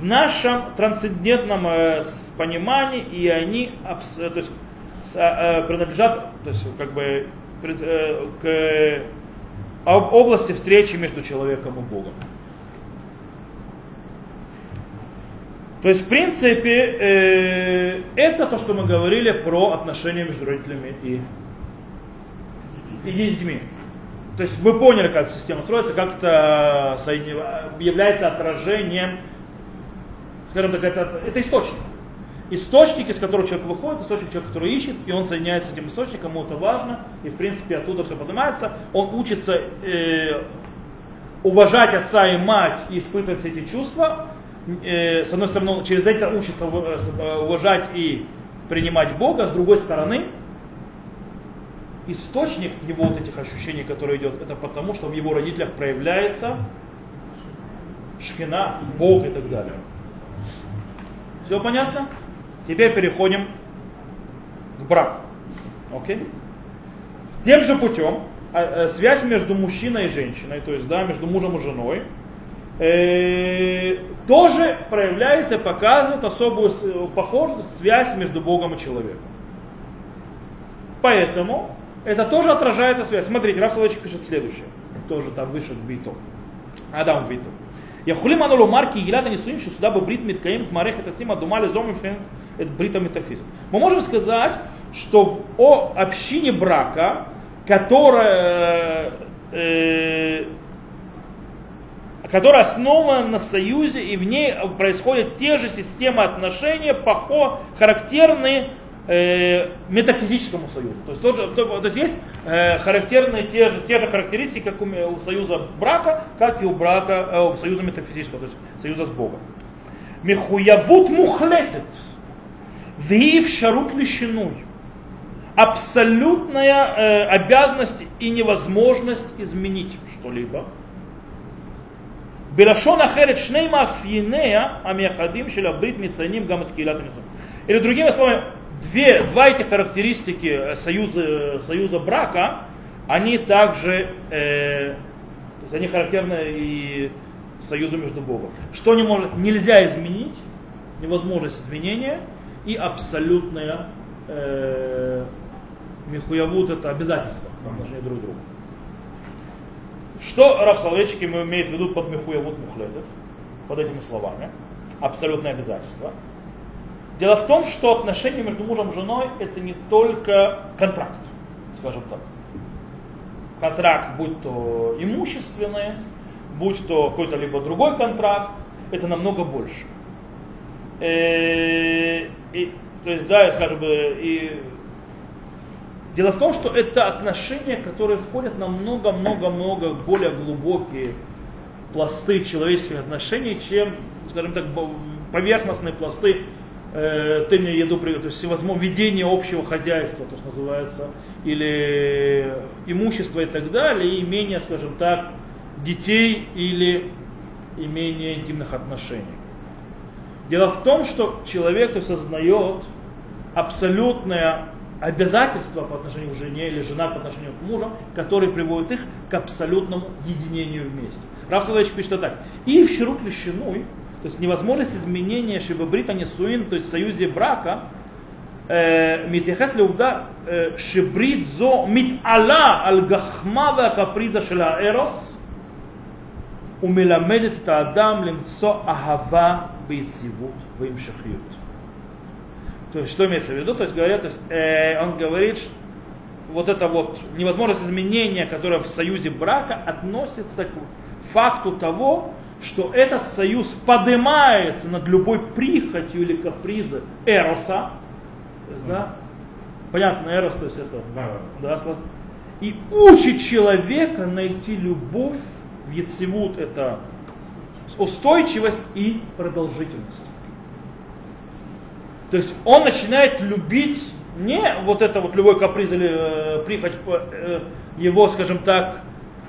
в нашем трансцендентном э, понимании, и они э, то есть, э, принадлежат то есть, как бы, э, к области встречи между человеком и Богом. То есть, в принципе, это то, что мы говорили про отношения между родителями и, и детьми. То есть вы поняли, как эта система строится, как это является отражением, скажем так, это, это источник. Источник, из которого человек выходит, источник человека, который ищет, и он соединяется с этим источником, ему это важно, и в принципе оттуда все поднимается. Он учится э, уважать отца и мать и испытывать все эти чувства, э, с одной стороны, через это учится э, уважать и принимать Бога, с другой стороны, источник его вот этих ощущений, которые идет, это потому, что в его родителях проявляется шхина, Бог и так далее. Все понятно? Теперь переходим к браку. Окей? Тем же путем а, э, связь между мужчиной и женщиной, то есть да, между мужем и женой, э, тоже проявляет и показывает особую э, похожую связь между Богом и человеком. Поэтому это тоже отражает эту связь. Смотрите, Раф Соловейчик пишет следующее. Тоже там вышел Бито. Адам Бито. Яхулим анулу марки и гиляда не суним, что сюда бы брит миткаим к это сима думали зомим фент это бритометафизм. Мы можем сказать, что в о общине брака, которая, э, э, которая основана на союзе, и в ней происходят те же системы отношений, похо, характерные э, метафизическому союзу. То есть, тот же, то, то есть есть э, характерные те же, те же характеристики, как у, у союза брака, как и у брака, э, у союза метафизического, то есть союза с Богом. Михуявут мухлетет. Виив шарут лещиной. Абсолютная э, обязанность и невозможность изменить что-либо. Белашон ахерет шнейма афьинея амехадим шелабрит мицаним гамат килят Или другими словами, две, два эти характеристики э, союза, э, союза брака, они также, э, то есть они характерны и союзу между Богом. Что не может, нельзя изменить, невозможность изменения – и абсолютная э, михуявут это обязательство по отношению друг к другу. Что Раф Соловейчик имеет в виду под михуявут мухлетет, под этими словами? Абсолютное обязательство. Дело в том, что отношения между мужем и женой это не только контракт, скажем так. Контракт, будь то имущественный, будь то какой-то либо другой контракт, это намного больше. И, то есть, да, скажем, и Дело в том, что это отношения, которые входят на много-много-много более глубокие пласты человеческих отношений, чем, скажем так, поверхностные пласты э, ты мне еду, то есть всевозможно ведение общего хозяйства, то, что называется, или имущество и так далее, и имение, скажем так, детей или имение интимных отношений. Дело в том, что человек осознает абсолютное обязательство по отношению к жене или жена по отношению к мужу, которые приводит их к абсолютному единению вместе. Рав пишет так. И в Ширут Лещиной, то есть невозможность изменения Шибабрита Несуин, то есть в союзе брака, э, Митехес Леувда э, Шибрит Зо Митала Аль Гахмада Каприза Шила Эрос – ומלמדת את האדם למצוא אהבה ביציבות והמשכיות. То есть, что имеется в виду? То есть, говорят, то есть, э, он говорит, вот это вот невозможность изменения, которое в союзе брака относится к факту того, что этот союз поднимается над любой прихотью или капризом эроса, да? понятно, эрос, то есть это, да, и учит человека найти любовь Ецевут, это устойчивость и продолжительность. То есть он начинает любить не вот это вот любой каприз или э, прихоть э, его, скажем так,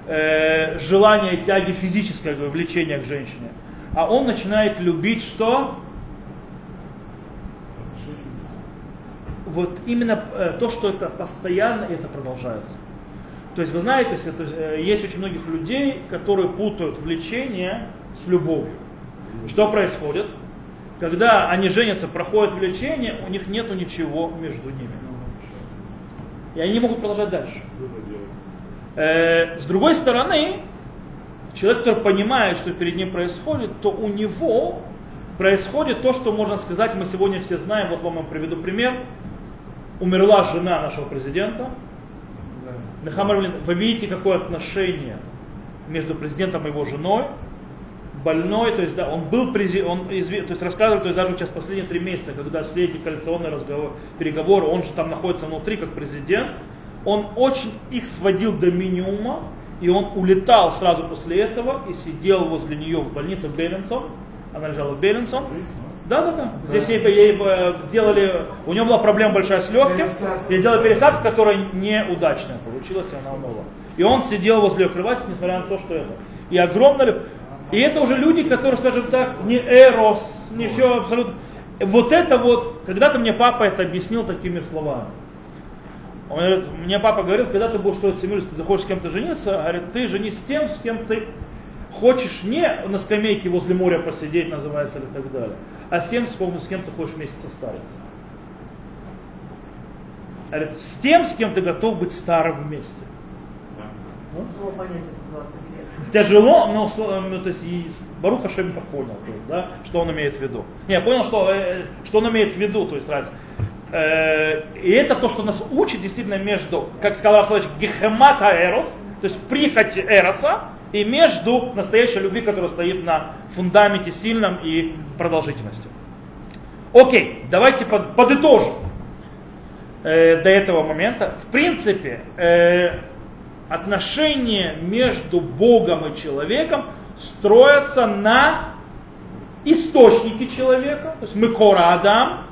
э, желание тяги физическое влечение к женщине, а он начинает любить что? Вот именно э, то, что это постоянно, это продолжается. То есть вы знаете, э, есть очень многих людей, которые путают влечение с любовью. Что происходит? Когда они женятся, проходит влечение, у них нету ничего между ними. И они не могут продолжать дальше. Э, с другой стороны, человек, который понимает, что перед ним происходит, то у него происходит то, что можно сказать, мы сегодня все знаем, вот вам я приведу пример. Умерла жена нашего президента. Да. Вы видите, какое отношение между президентом и его женой? Больной, то есть да, он был президент, он изв... то есть рассказывал, то есть даже сейчас последние три месяца, когда шли эти коалиционные разговоры, переговоры, он же там находится внутри как президент, он очень их сводил до минимума, и он улетал сразу после этого и сидел возле нее в больнице в Беллинсон, она лежала в Беллинсон, да, да, да. Здесь ей, ей э, сделали, у нее была проблема большая с легким, ей сделали пересадку, которая неудачная получилась, и она умерла. И он сидел возле ее кровати, несмотря на то, что это. И огромное и это уже люди, которые, скажем так, не эрос, не все абсолютно. Вот это вот, когда-то мне папа это объяснил такими словами. Он говорит, мне папа говорил, когда ты будешь строить семью, ты захочешь с кем-то жениться, говорит, ты женись с тем, с кем ты хочешь не на скамейке возле моря посидеть, называется, или так далее, а с тем, с кем, с кем ты хочешь вместе состариться. Говорит, с тем, с кем ты готов быть старым вместе. Ну, понятие тяжело, но ну, то есть и Баруха Шем понял, то есть, да, что он имеет в виду. Не, я понял, что, э, что он имеет в виду, то есть разница. Э, и это то, что нас учит действительно между, как сказал Арсенович, гехемата эрос, то есть прихоть эроса, и между настоящей любви, которая стоит на фундаменте сильном и продолжительности. Окей, давайте под, подытожим э, до этого момента. В принципе, э, отношения между Богом и человеком строятся на источнике человека, то есть Мекора Адам,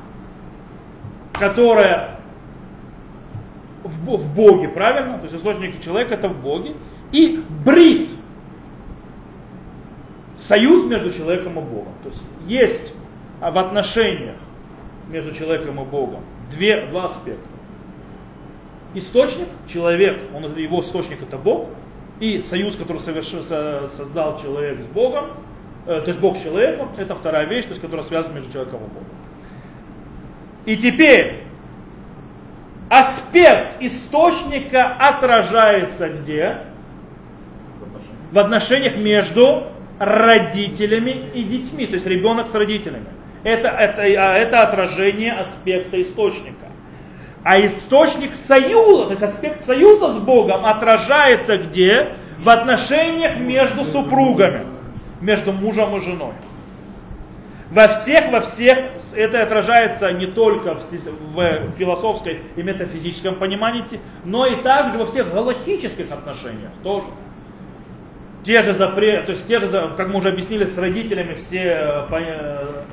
которая в, в Боге, правильно? То есть источник человека это в Боге. И брит, союз между человеком и Богом. То есть есть в отношениях между человеком и Богом две, два аспекта источник, человек, он, его источник это Бог, и союз, который совершил, создал человек с Богом, э, то есть Бог с человеком, это вторая вещь, то есть, которая связана между человеком и Богом. И теперь аспект источника отражается где? В отношениях между родителями и детьми, то есть ребенок с родителями. Это, это, а это отражение аспекта источника. А источник союза, то есть аспект союза с Богом отражается где? В отношениях между супругами, между мужем и женой. Во всех, во всех, это отражается не только в, философской и метафизическом понимании, но и также во всех галактических отношениях тоже. Те же запреты, то есть те же, как мы уже объяснили, с родителями все э,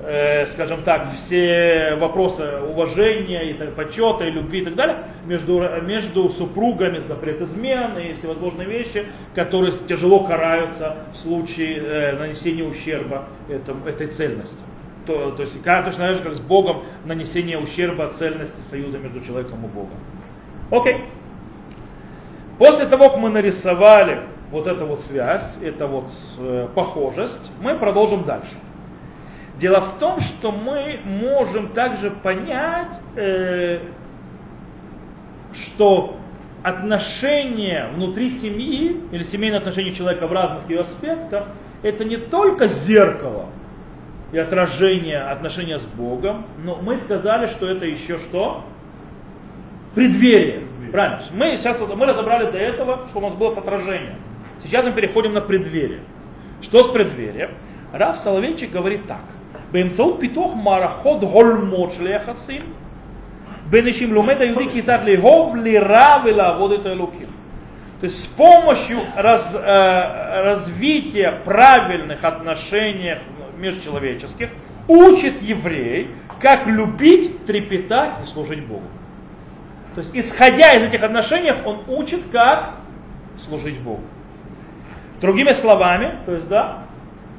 э, скажем так, все вопросы уважения, и почета, и любви и так далее, между, между супругами запрет измены и всевозможные вещи, которые тяжело караются в случае э, нанесения ущерба этому, этой цельности. То, то есть точно так же, как с Богом нанесение ущерба цельности союза между человеком и Богом. Окей. После того, как мы нарисовали вот эту вот связь, это вот э, похожесть, мы продолжим дальше. Дело в том, что мы можем также понять, э, что отношения внутри семьи или семейные отношения человека в разных ее аспектах, это не только зеркало и отражение отношения с Богом, но мы сказали, что это еще что? Преддверие. Правильно. Мы сейчас мы разобрали до этого, что у нас было с отражением. Сейчас мы переходим на преддверие. Что с преддверием? Раф Соловейчик говорит так. באמצעות פיתוח מערכות הולמות של היחסים בין אישים לומד היהודי כיצד לאהוב, לירא ולעבוד את האלוקים. То есть с помощью раз, э, развития правильных отношений межчеловеческих учит еврей, как любить, трепетать и служить Богу. То есть исходя из этих отношений, он учит, как служить Богу. Другими словами, то есть, да,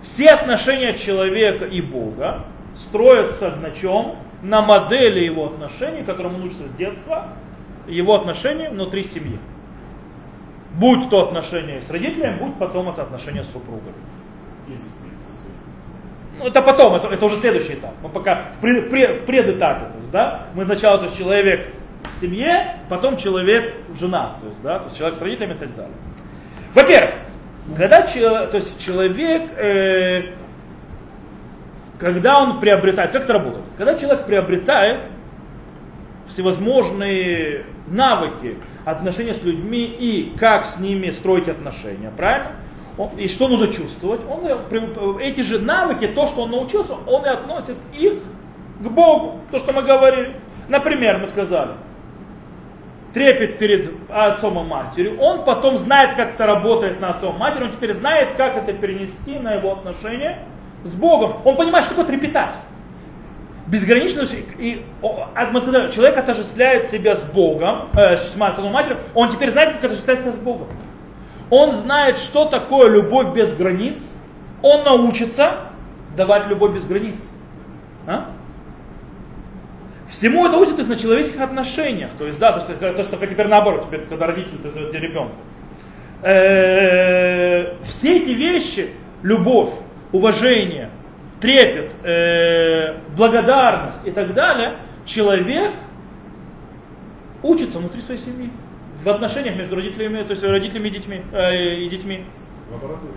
все отношения человека и Бога строятся на чем? На модели его отношений, которым он учится с детства, его отношения внутри семьи. Будь то отношения с родителями, будь потом это отношения с супругой. Ну, это потом, это, это уже следующий этап. Мы пока в, пред, в предэтапе. То есть, да, мы сначала то есть, человек в семье, потом человек жена, то есть, да, то есть человек с родителями и так далее. Во-первых, когда то есть человек, э, когда он приобретает, как это работает? Когда человек приобретает всевозможные навыки отношения с людьми и как с ними строить отношения, правильно? Он, и что нужно чувствовать? Он, э, эти же навыки, то, что он научился, он и относит их к Богу, то, что мы говорили. Например, мы сказали, трепет перед отцом и матерью, он потом знает, как это работает на отцом и матери, он теперь знает, как это перенести на его отношения с Богом. Он понимает, что такое трепетать. Безграничность, и а мы сказали, человек отождествляет себя с Богом, э, с отцом и матерью, он теперь знает, как отождествлять себя с Богом. Он знает, что такое любовь без границ, он научится давать любовь без границ. А? Всему это учит на человеческих отношениях. То есть, да, то, есть, то, что теперь наоборот, теперь, когда родители дают ребенку. Э, все эти вещи, любовь, уважение, трепет, э, благодарность и так далее, человек учится внутри своей семьи. В отношениях между родителями, то есть родителями и детьми. Э, и детьми. Лаборатория.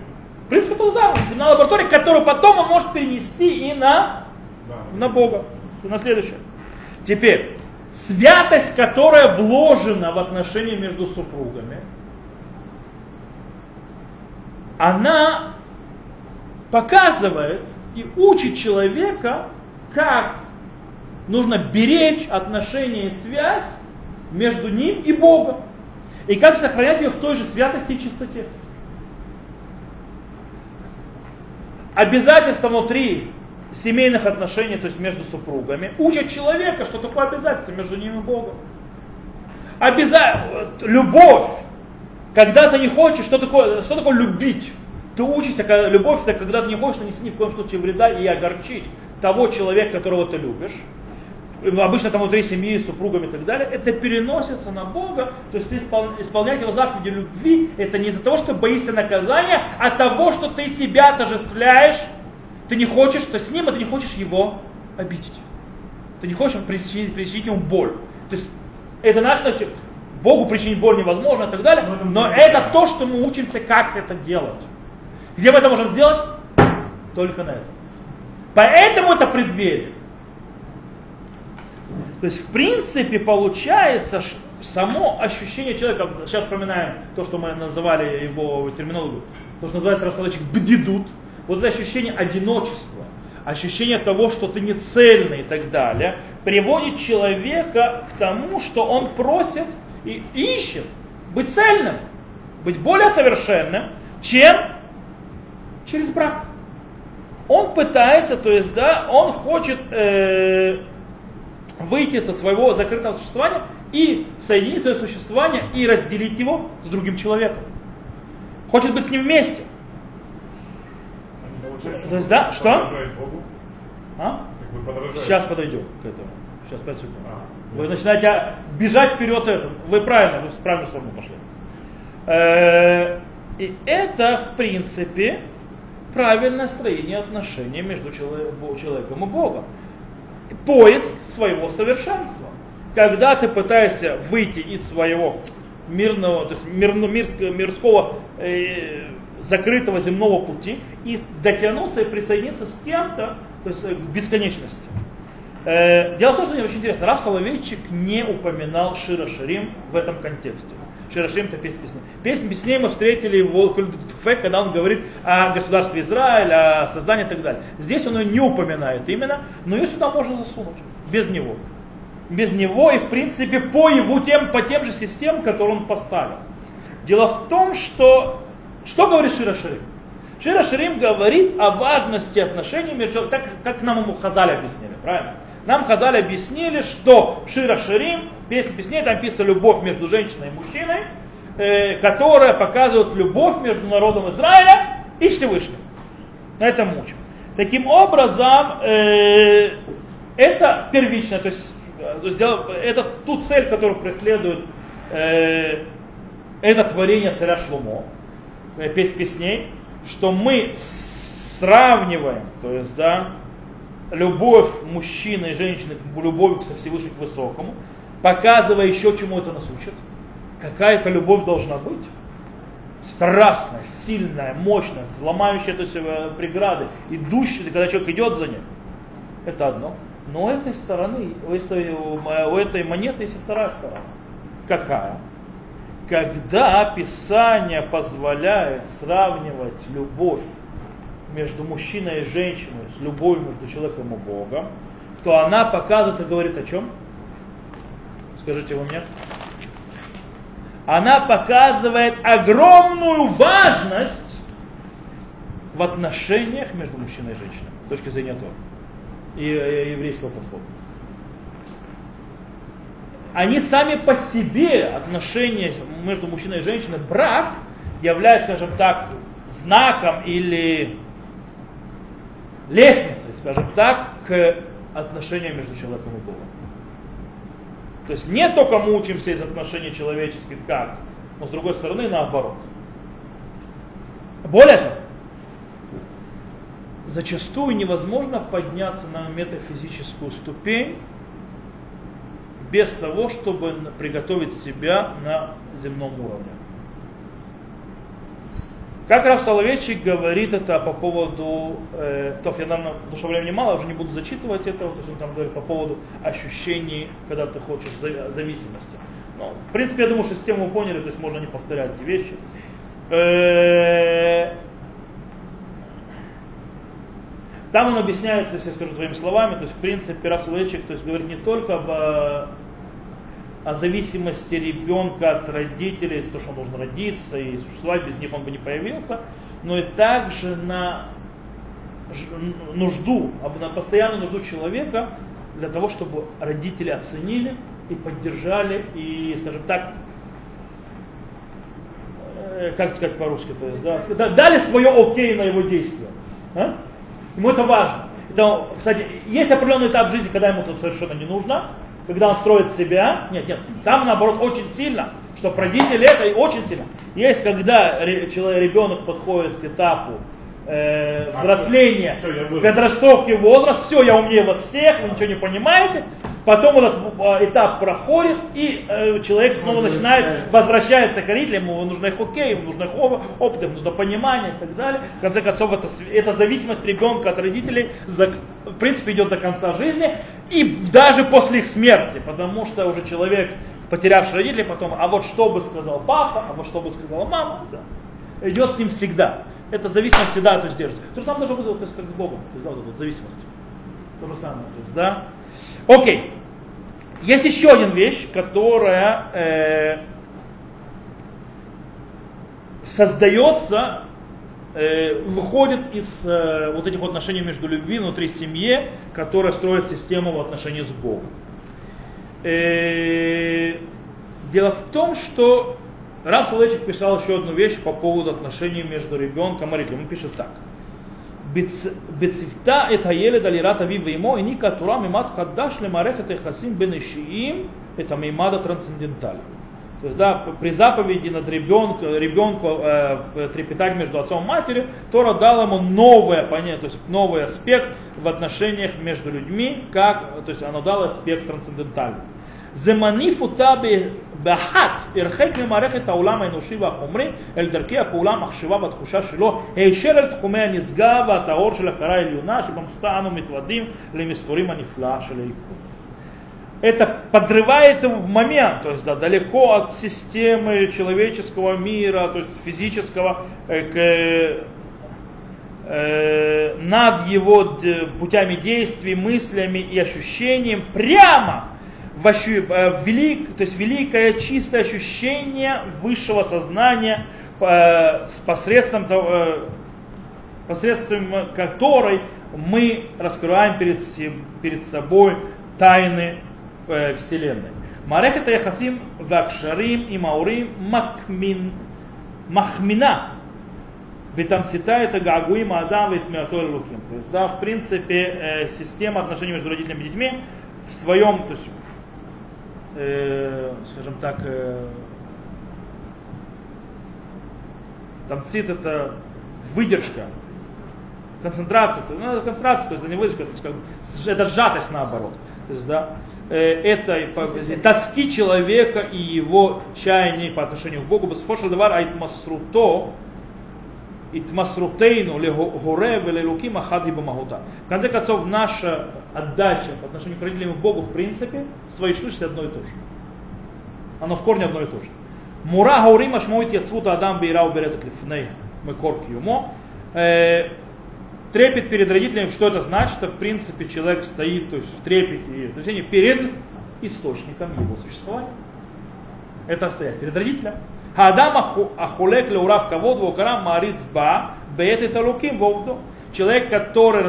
В принципе, да, на лаборатории, которую потом он может перенести и на, да. на Бога. На следующее. Теперь, святость, которая вложена в отношения между супругами, она показывает и учит человека, как нужно беречь отношения и связь между ним и Богом. И как сохранять ее в той же святости и чистоте. Обязательства внутри семейных отношений, то есть между супругами, учат человека, что такое обязательство между ними и Богом. Обяза... Любовь, когда ты не хочешь, что такое, что такое любить? Ты учишься, когда, любовь это когда ты не хочешь нанести ни в коем случае вреда и огорчить того человека, которого ты любишь. Обычно там внутри семьи, супругами и так далее, это переносится на Бога, то есть ты испол, исполнять его заповеди любви, это не из-за того, что боишься наказания, а того, что ты себя отождествляешь ты не хочешь, то есть с ним, а ты не хочешь его обидеть. Ты не хочешь причинить, причинить ему боль. То есть это наш значит, Богу причинить боль невозможно и так далее, но это то, что мы учимся, как это делать. Где мы это можем сделать? Только на этом. Поэтому это преддверие. То есть, в принципе, получается, само ощущение человека, сейчас вспоминаем то, что мы называли его терминологию, то, что называется рассадочек бдидут, вот это ощущение одиночества, ощущение того, что ты не цельный и так далее, приводит человека к тому, что он просит и ищет быть цельным, быть более совершенным, чем через брак. Он пытается, то есть, да, он хочет э, выйти со своего закрытого существования и соединить свое существование и разделить его с другим человеком. Хочет быть с ним вместе. То есть, да, что? А? Сейчас подойдем к этому. Сейчас 5 секунд. А, вы начинаете бежать вперед. Вы правильно, вы в правильную сторону пошли. Э, и это, в принципе, правильное строение отношений между человеком и Богом. Поиск своего совершенства. Когда ты пытаешься выйти из своего мирного, то есть мирно, мирского, мирского э, закрытого земного пути и дотянуться и присоединиться с кем-то, то есть э, к бесконечности. Э, дело в том, что мне очень интересно, Раф Соловейчик не упоминал Шира Шарим в этом контексте. Шира Шарим это песня песней. Песнь песней мы встретили в Фек, когда он говорит о государстве Израиль, о создании и так далее. Здесь он ее не упоминает именно, но ее сюда можно засунуть, без него. Без него и в принципе по его тем, по тем же системам, которые он поставил. Дело в том, что, что говорит Шира Шарим? Шира Шарим говорит о важности отношений между так как нам ему Хазаль объяснили, правильно? Нам Хазаль объяснили, что Шира Ширим, песня песней, там писана любовь между женщиной и мужчиной, э, которая показывает любовь между народом Израиля и Всевышним. На этом учим. Таким образом, э, это первичное, то есть, э, есть это ту цель, которую преследует э, это творение царя Шлумо, песнь песней, что мы сравниваем, то есть, да, любовь мужчины и женщины к любовью к Всевышнему к Высокому, показывая еще чему это нас учит. Какая-то любовь должна быть. Страстная, сильная, мощная, сломающая то есть, э, преграды, идущая, когда человек идет за ним. Это одно. Но у этой стороны, у этой, у этой монеты есть и вторая сторона. Какая? Когда Писание позволяет сравнивать любовь между мужчиной и женщиной, с любовью между человеком и Богом, то она показывает и говорит о чем? Скажите вы мне. Она показывает огромную важность в отношениях между мужчиной и женщиной, с точки зрения Тора и, и еврейского подхода. Они сами по себе, отношения между мужчиной и женщиной, брак является, скажем так, знаком или лестницей, скажем так, к отношениям между человеком и Богом. То есть не только мы учимся из отношений человеческих как, но с другой стороны наоборот. Более того, зачастую невозможно подняться на метафизическую ступень без того, чтобы приготовить себя на земном уровне. Как Раф Соловейчик говорит это по поводу, э, то я, наверное, потому что времени мало, уже не буду зачитывать это, то есть он там говорит по поводу ощущений, когда ты хочешь зависимости. Но, в принципе, я думаю, что систему поняли, то есть можно не повторять эти вещи. Э, там он объясняет, если я скажу твоими словами, то есть в принципе Раф Соловейчик то есть, говорит не только об о зависимости ребенка от родителей, то, что он должен родиться и существовать, без них он бы не появился, но и также на нужду, на постоянную нужду человека для того, чтобы родители оценили и поддержали, и, скажем так, э, как сказать по-русски, то есть, да, дали свое окей на его действия. А? Ему это важно. Это, кстати, есть определенный этап жизни, когда ему это совершенно не нужно, когда он строит себя, нет, нет, там наоборот очень сильно, что родители это очень сильно. Есть, когда человек, ребенок подходит к этапу э, а, взросления, а, подростковки возраст, все, я умнее вас всех, вы ничего не понимаете, Потом этот э, этап проходит, и э, человек снова начинает, возвращается к родителям, ему нужно их окей, ему нужно их опыт, ему нужно понимание и так далее. В конце концов, это, это зависимость ребенка от родителей, за, в принципе, идет до конца жизни, и даже после их смерти, потому что уже человек, потерявший родителей, потом, а вот что бы сказал папа, а вот что бы сказала мама, да, идет с ним всегда. Это зависимость всегда то есть, держится. То же самое должно быть то есть, как с Богом, то есть, да, вот, вот, зависимость. То же самое, то есть, да. Окей. Есть еще один вещь, которая э, создается, э, выходит из э, вот этих отношений между любви внутри семьи, которая строит систему в отношении с Богом. Э, дело в том, что Рав Солечек писал еще одну вещь по поводу отношений между ребенком и родителем. Он пишет так. בצוותה את הילד על יראת אביו ואמו העניקה התורה מימד חדש למערכת היחסים בין אישיים את המימד הטרансцендентальный. То есть, да, при заповеди над ребенком ребенку э, трепетать между отцом и матерью, Тора дала ему новое понятие, то есть новый аспект в отношениях между людьми, как, то есть оно дало аспект трансцендентальный. זמני פותה באחת, הרחק ממערכת העולם האנושי והחומרי אל דרכי הפעולה, המחשבה והתחושה שלו, הישר אל תחומי הנשגב והטהור של הכרה העליונה, שבמסותה אנו מתוודעים למסתורים הנפלאה של היקום. это подрывает его в момент, то есть да, далеко от системы человеческого мира, то есть физического, э, к, э, над его путями действий, мыслями и ощущением прямо в, ощу, э, в велик, то есть великое чистое ощущение высшего сознания, э, посредством, э, посредством которой мы раскрываем перед, перед собой тайны э, Вселенной. Марехет Яхасим Вакшарим и Маурим Макмин, Махмина Бетамцита это Гагуим Адам и Тмиатор Луким. То есть, да, в принципе, э, система отношений между родителями и детьми в своем, то есть, э, скажем так, э, тамцит это выдержка, концентрация, ну, концентрация, то есть это не выдержка, то есть, как это сжатость наоборот. То есть, да, Э, этой тоски человека и его чаяний по отношению к Богу. Басфошел давар айтмасруто, итмасрутейну легоре велелуки махад бамагута. В конце концов, наша отдача по отношению к родителям и Богу, в принципе, в своей сущности одно и то же. Оно в корне одно и то же. Мура гаури машмоит яцвута адам бейрау берет лифней мы корки юмо. Э, Трепет перед родителями, что это значит? Это в принципе человек стоит то есть, в трепете и отношении перед источником его существования. Это стоять перед родителем. Адам ахулек леурав кавод вокарам мариц ба беет это луким вовду. Человек, который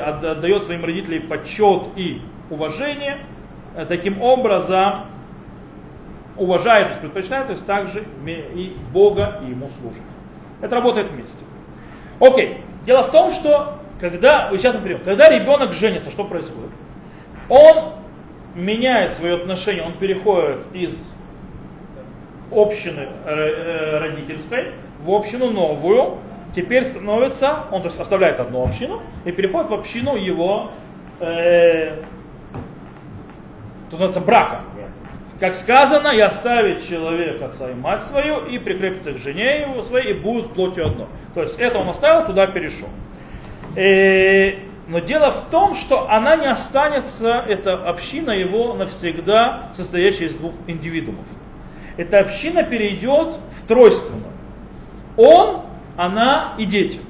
отдает своим родителям почет и уважение, э, таким образом уважает, то есть предпочитает, то есть также и Бога и ему служит. Это работает вместе. Окей. Дело в том, что когда, сейчас мы примем, когда ребенок женится, что происходит? Он меняет свое отношение, он переходит из общины э, э, родительской в общину новую, теперь становится, он то есть оставляет одну общину и переходит в общину его, э, то называется брака. Как сказано, и оставит человек отца и мать свою, и прикрепится к жене его своей, и будут плотью одно. То есть это он оставил, туда перешел. И, э, но дело в том, что она не останется, эта община его навсегда состоящая из двух индивидуумов. Эта община перейдет в тройственную. Он, она и дети.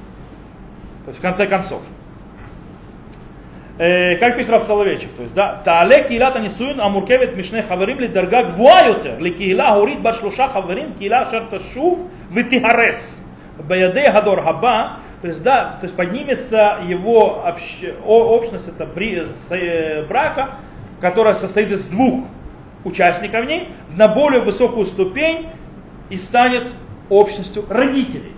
То есть в конце концов э, как пишет Рав Соловейчик, то есть, да, Таале килата нисуин амуркевет мишне хаверим ли дарга гвуа ютер, ли киила горит бат шлуша хаверим, киила шер ташув витигарес. Баяде гадор хаба, то есть, да, то есть поднимется его общ, общность, это бри, э, брака, которая состоит из двух участников в ней, на более высокую ступень и станет общностью родителей,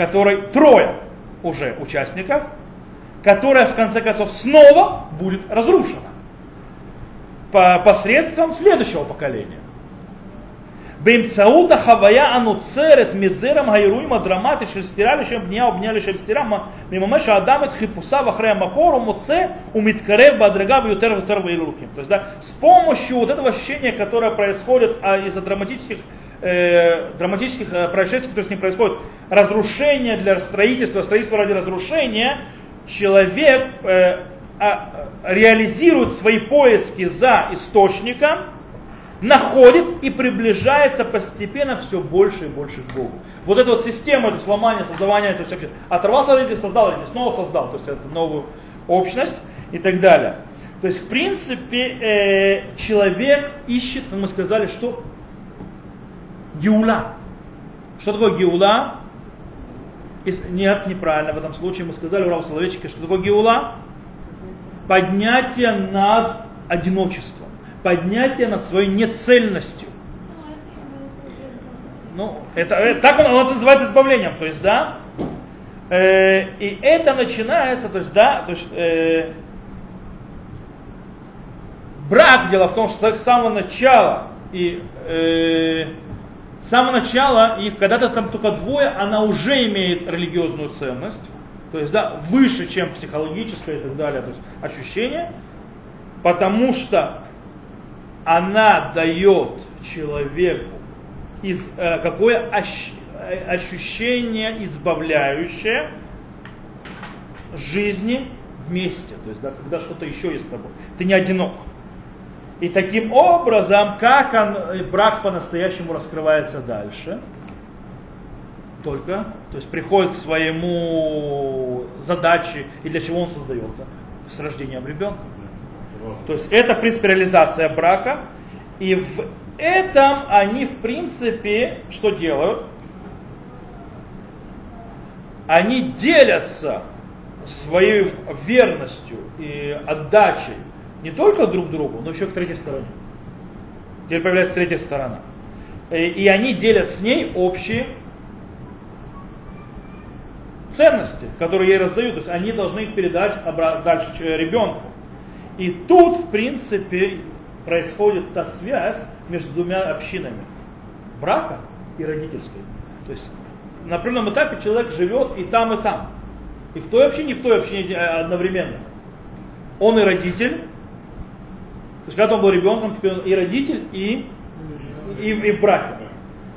которой трое уже участников, которая в конце концов снова будет разрушена по посредством следующего поколения. Бемцаута хавая ануцерет мизером гайруима драматы шерстиралищем дня обнялищем стирама мимамеша адамет хитпуса вахрея макору муце умиткаре бадрага вьютер вьютер То есть да, с помощью вот этого ощущения, которое происходит из-за драматических э, драматических э, происшествий, которые с ним происходят, разрушение для строительства, строительство ради разрушения, человек э, а, реализирует свои поиски за источником, находит и приближается постепенно все больше и больше к Богу. Вот эта вот система, это сломание, создавание, то есть оторвался родитель, создал родитель, снова создал, то есть это новую общность и так далее. То есть, в принципе, э, человек ищет, как мы сказали, что геула. Что такое геула? Нет, неправильно. В этом случае мы сказали Урал Соловейчике, что такое геула? Поднятие над одиночеством. Поднятие над своей нецельностью. Ну, это, это так оно, оно называется избавлением. То есть, да, э, и это начинается, то есть, да, то есть, э, брак, дело в том, что с самого начала и э, с самого начала, и когда-то там только двое, она уже имеет религиозную ценность, то есть да, выше, чем психологическое и так далее, то есть ощущение, потому что она дает человеку из, э, какое ощ, э, ощущение избавляющее жизни вместе, то есть да, когда что-то еще есть с тобой. Ты не одинок. И таким образом, как он, э, брак по-настоящему раскрывается дальше, только, то есть приходит к своему задаче и для чего он создается, с рождением ребенка. То есть это, в принципе, реализация брака. И в этом они, в принципе, что делают? Они делятся своей верностью и отдачей не только друг другу, но еще к третьей стороне. Теперь появляется третья сторона. И они делят с ней общие ценности, которые ей раздают. То есть они должны их передать дальше ребенку. И тут, в принципе, происходит та связь между двумя общинами. Брака и родительской. То есть на определенном этапе человек живет и там, и там. И в той общине, и в той общине э, одновременно. Он и родитель. То есть когда он был ребенком, теперь он и родитель, и, и, и в браке.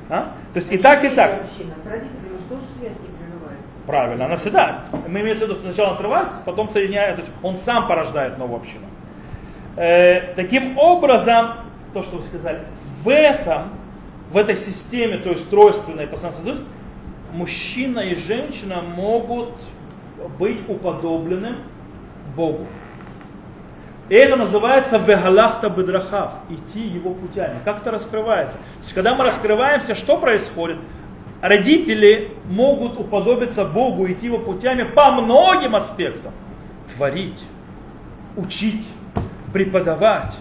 А? То есть и так, и так. Правильно, она всегда. Мы имеем в виду, что сначала отрывается, потом соединяет, то есть он сам порождает новую общину. Э, таким образом, то, что вы сказали, в этом, в этой системе, то есть тройственной постоянной мужчина и женщина могут быть уподобленным Богу. И это называется вегалахта бедрахав, идти его путями. Как это раскрывается? То есть, когда мы раскрываемся, что происходит? Родители могут уподобиться Богу, идти его путями по многим аспектам. Творить, учить, преподавать,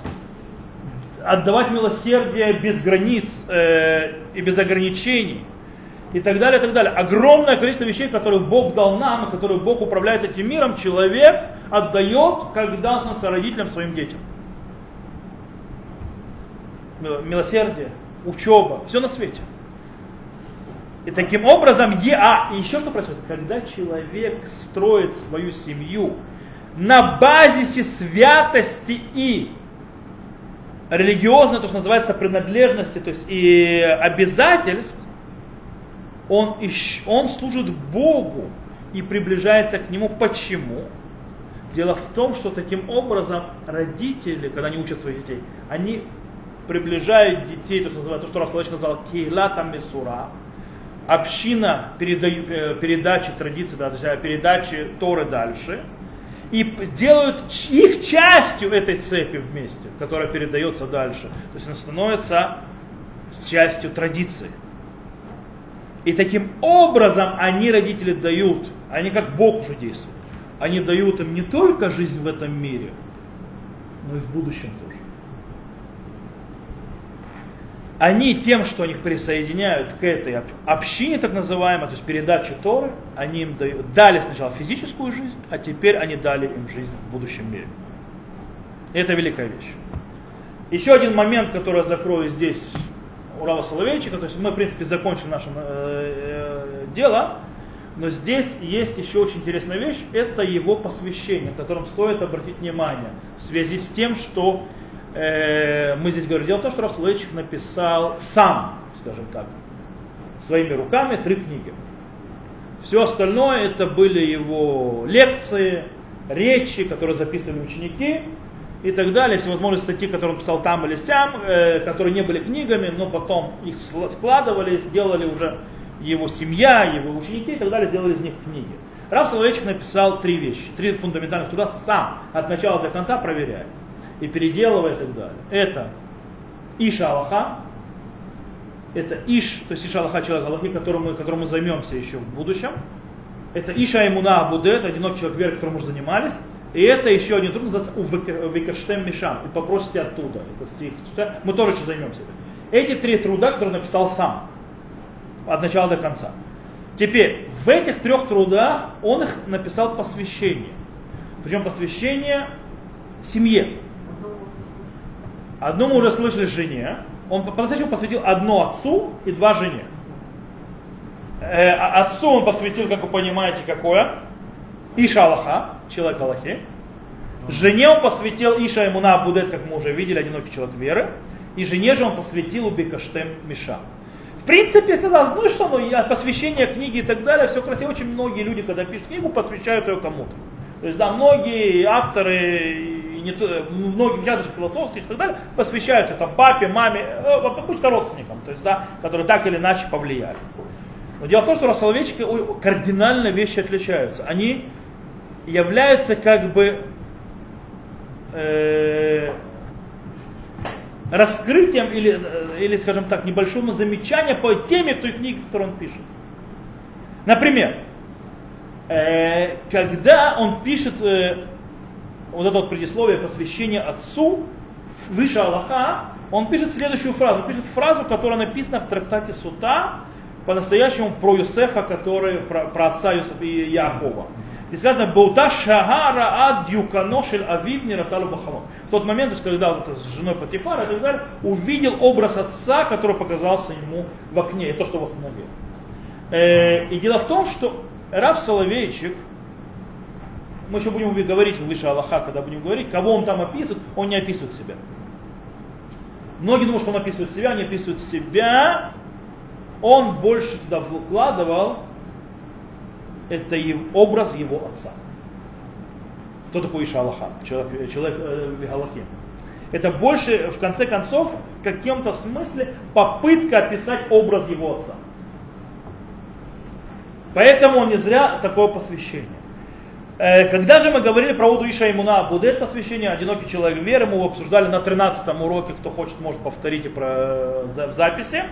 отдавать милосердие без границ э, и без ограничений и так далее, и так далее. Огромное количество вещей, которые Бог дал нам, и которые Бог управляет этим миром, человек отдает, когда становится родителям своим детям. Милосердие, учеба, все на свете. И таким образом, а, и еще что происходит, когда человек строит свою семью на базисе святости и религиозной, то, что называется, принадлежности, то есть и обязательств, он, он служит Богу и приближается к Нему. Почему? Дело в том, что таким образом родители, когда они учат своих детей, они приближают детей, то, что называется, то, что Рафсалыч сказал, кейлата месура, община передаю, э, передачи традиции, да, то есть э, передачи Торы дальше, и делают их частью этой цепи вместе, которая передается дальше. То есть она становится частью традиции. И таким образом они, родители, дают, они как Бог уже действует, они дают им не только жизнь в этом мире, но и в будущем тоже. Они тем, что они их присоединяют к этой общине, так называемой, то есть передаче Торы, они им дают, дали сначала физическую жизнь, а теперь они дали им жизнь в будущем мире. Это великая вещь. Еще один момент, который я закрою здесь Урала Соловейчика, то есть мы, в принципе, закончили наше э, э, дело, но здесь есть еще очень интересная вещь, это его посвящение, о котором стоит обратить внимание. В связи с тем, что э, мы здесь говорим. Дело в том, что Рафслейчик написал сам, скажем так, своими руками три книги. Все остальное это были его лекции, речи, которые записывали ученики, и так далее, всевозможные статьи, которые он писал там или сям, э, которые не были книгами, но потом их складывали, сделали уже его семья, его ученики и так далее, сделали из них книги. Рав Соловейчик написал три вещи, три фундаментальных туда сам, от начала до конца проверяя и переделывая и так далее. Это Иша Аллаха, это Иш, то есть Иша Аллаха, человек Аллахи, которым мы, которым мы займемся еще в будущем. Это Иша Имуна Абуде, это одинокий человек веры, которым мы уже занимались. И это еще один труд называется Увекаштем Мишам. И попросите оттуда. Это стих. Мы тоже еще займемся этим. Эти три труда, которые написал сам. От начала до конца. Теперь, в этих трех трудах он их написал посвящение. Причем посвящение семье. Одно мы уже слышали жене. Он по-настоящему посвятил одно отцу и два жене. Э, а отцу он посвятил, как вы понимаете, какое? Иша Аллаха, человек Аллахи. Жене он посвятил Иша Имуна Будет, как мы уже видели, одинокий человек веры. И жене же он посвятил Убекаштем Миша. В принципе, казалось, ну и что, ну, посвящение книги и так далее, все красиво. Очень многие люди, когда пишут книгу, посвящают ее кому-то. То есть, да, многие авторы, и не, многие даже философских и так далее, посвящают это папе, маме, э, пусть родственникам, то есть, да, которые так или иначе повлияли. Но дело в том, что рассоловечки кардинально вещи отличаются. Они являются как бы э, раскрытием или, э, или, скажем так, небольшому замечанием по теме в той книге, которую он пишет. Например, э, когда он пишет э, вот это вот предисловие посвящение отцу, выше Аллаха, он пишет следующую фразу. Он пишет фразу, которая написана в трактате Сута, по-настоящему про Юсефа, который, про, про отца Юсефа и Якова. И сказано, Баута Шагара ад юканошель авив нераталу бахалом. В тот момент, то есть, когда вот с женой Патифара и так далее, увидел образ отца, который показался ему в окне, и то, что восстановил. Э, и дело в том, что Раф Соловейчик, мы еще будем говорить выше Аллаха, когда будем говорить, кого он там описывает, он не описывает себя. Многие думают, что он описывает себя, не описывает себя. Он больше туда вкладывал это образ его отца. Кто такой Иша Аллаха? Человек, человек э, Галахе. Это больше, в конце концов, в каком-то смысле попытка описать образ его отца. Поэтому он не зря такое посвящение. Э, когда же мы говорили про Уду Иша Имуна Будет посвящение, одинокий человек веры, мы его обсуждали на 13 уроке, кто хочет, может повторить про, э, в записи.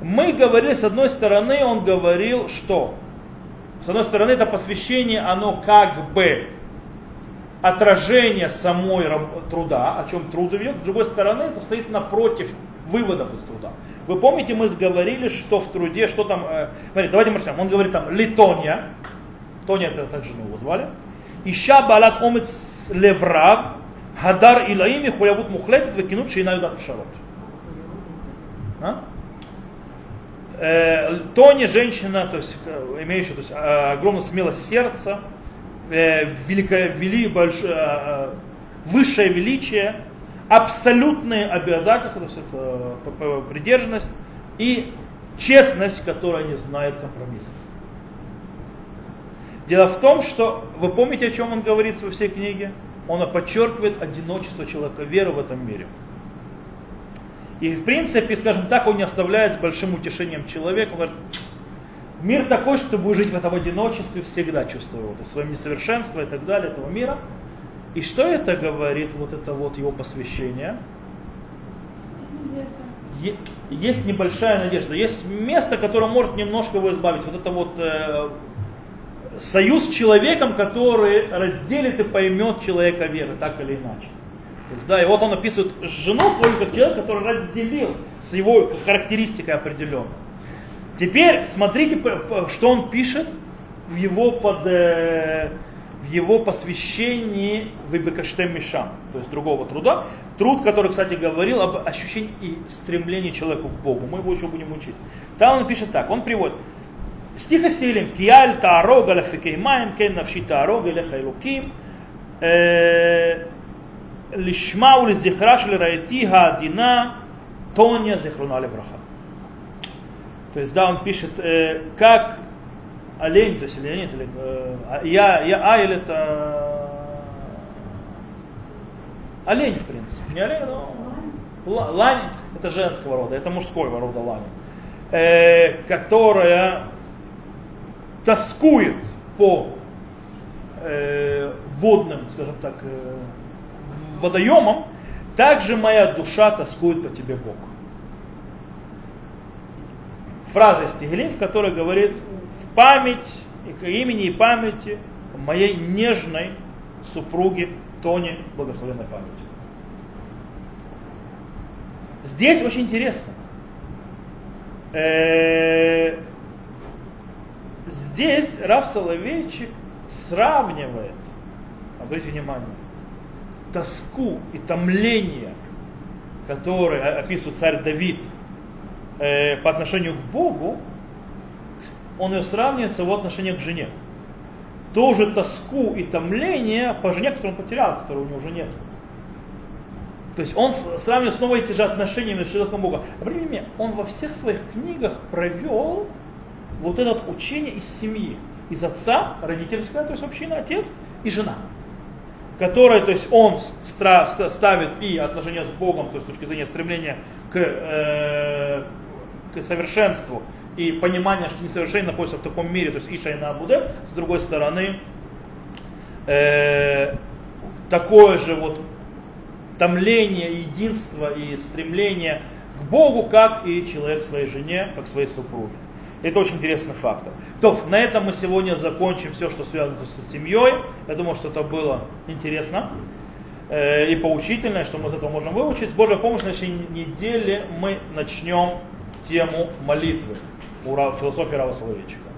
Мы говорили, с одной стороны, он говорил, что с одной стороны, это посвящение, оно как бы отражение самой труда, о чем труд идет. С другой стороны, это стоит напротив выводов из труда. Вы помните, мы говорили, что в труде, что там, э, смотрите, давайте мы Он говорит там литония, Тоня это также мы его звали. Ища балат омец леврав, хадар илаими хуявут мухлетит, выкинут шейна юдат пшарот. А? э, Тони женщина, то есть имеющая то есть, э, огромную смелость сердца, э, великое, вели, большое, э, высшее величие, абсолютные обязательства, то есть это придержанность и честность, которая не знает компромиссов. Дело в том, что вы помните, о чем он говорит во всей книге? Он подчеркивает одиночество человека, веру в этом мире. И в принципе, скажем так, он не оставляет с большим утешением человека. Он говорит, мир такой, чтобы жить в этом одиночестве всегда, чувствуя вот, свое несовершенство и так далее, этого мира. И что это говорит, вот это вот его посвящение? Есть небольшая надежда, есть место, которое может немножко его избавить. Вот это вот э, союз с человеком, который разделит и поймет человека веры, так или иначе. Есть, да, и вот он описывает жену свою как человек, который разделил с его характеристикой определенной. Теперь смотрите, что он пишет в его, под, э, в его посвящении Вибекаштем Мишам, то есть другого труда. Труд, который, кстати, говорил об ощущении и стремлении человека к Богу. Мы его еще будем учить. Там он пишет так, он приводит. Стих стилем Киаль Таарога Лафикеймаем, Кен Навши Таарога Леха Илуким. Э, лишма улиздихра шли райти адина тоня зихруна левраха. То есть, да, он пишет, э, как олень, то есть, или нет, или, э, я, я, айль это олень, в принципе. Не олень, но лань, это женского рода, это мужского рода лань, э, которая тоскует по э, водным, скажем так, э, водоемом, также моя душа тоскует по тебе, Бог. Фраза из Тигелим, в которой говорит в память и к имени и памяти моей нежной супруги Тони благословенной памяти. Здесь очень интересно. Э, здесь Раф Соловейчик сравнивает, обратите внимание, тоску и томление, которое описывает царь Давид э, по отношению к Богу, он ее сравнивает с его отношением к жене. тоже тоску и томление по жене, которую он потерял, которой у него уже нет. То есть он сравнивает снова эти же отношения между человеком и Богом. Обратите внимание, он во всех своих книгах провел вот это учение из семьи. Из отца, родительская, то есть община, отец и жена. Которая, то есть он ставит и отношения с Богом, то есть с точки зрения стремления к, э, к совершенству, и понимание, что несовершенный находится в таком мире, то есть Иша и Набуде, с другой стороны, э, такое же вот томление, единство и стремление к Богу, как и человек своей жене, как своей супруге. Это очень интересный фактор. То, на этом мы сегодня закончим все, что связано с семьей. Я думаю, что это было интересно э, и поучительно, что мы из этого можем выучить. С Божьей помощью на следующей неделе мы начнем тему молитвы у философии Рава Соловейчика.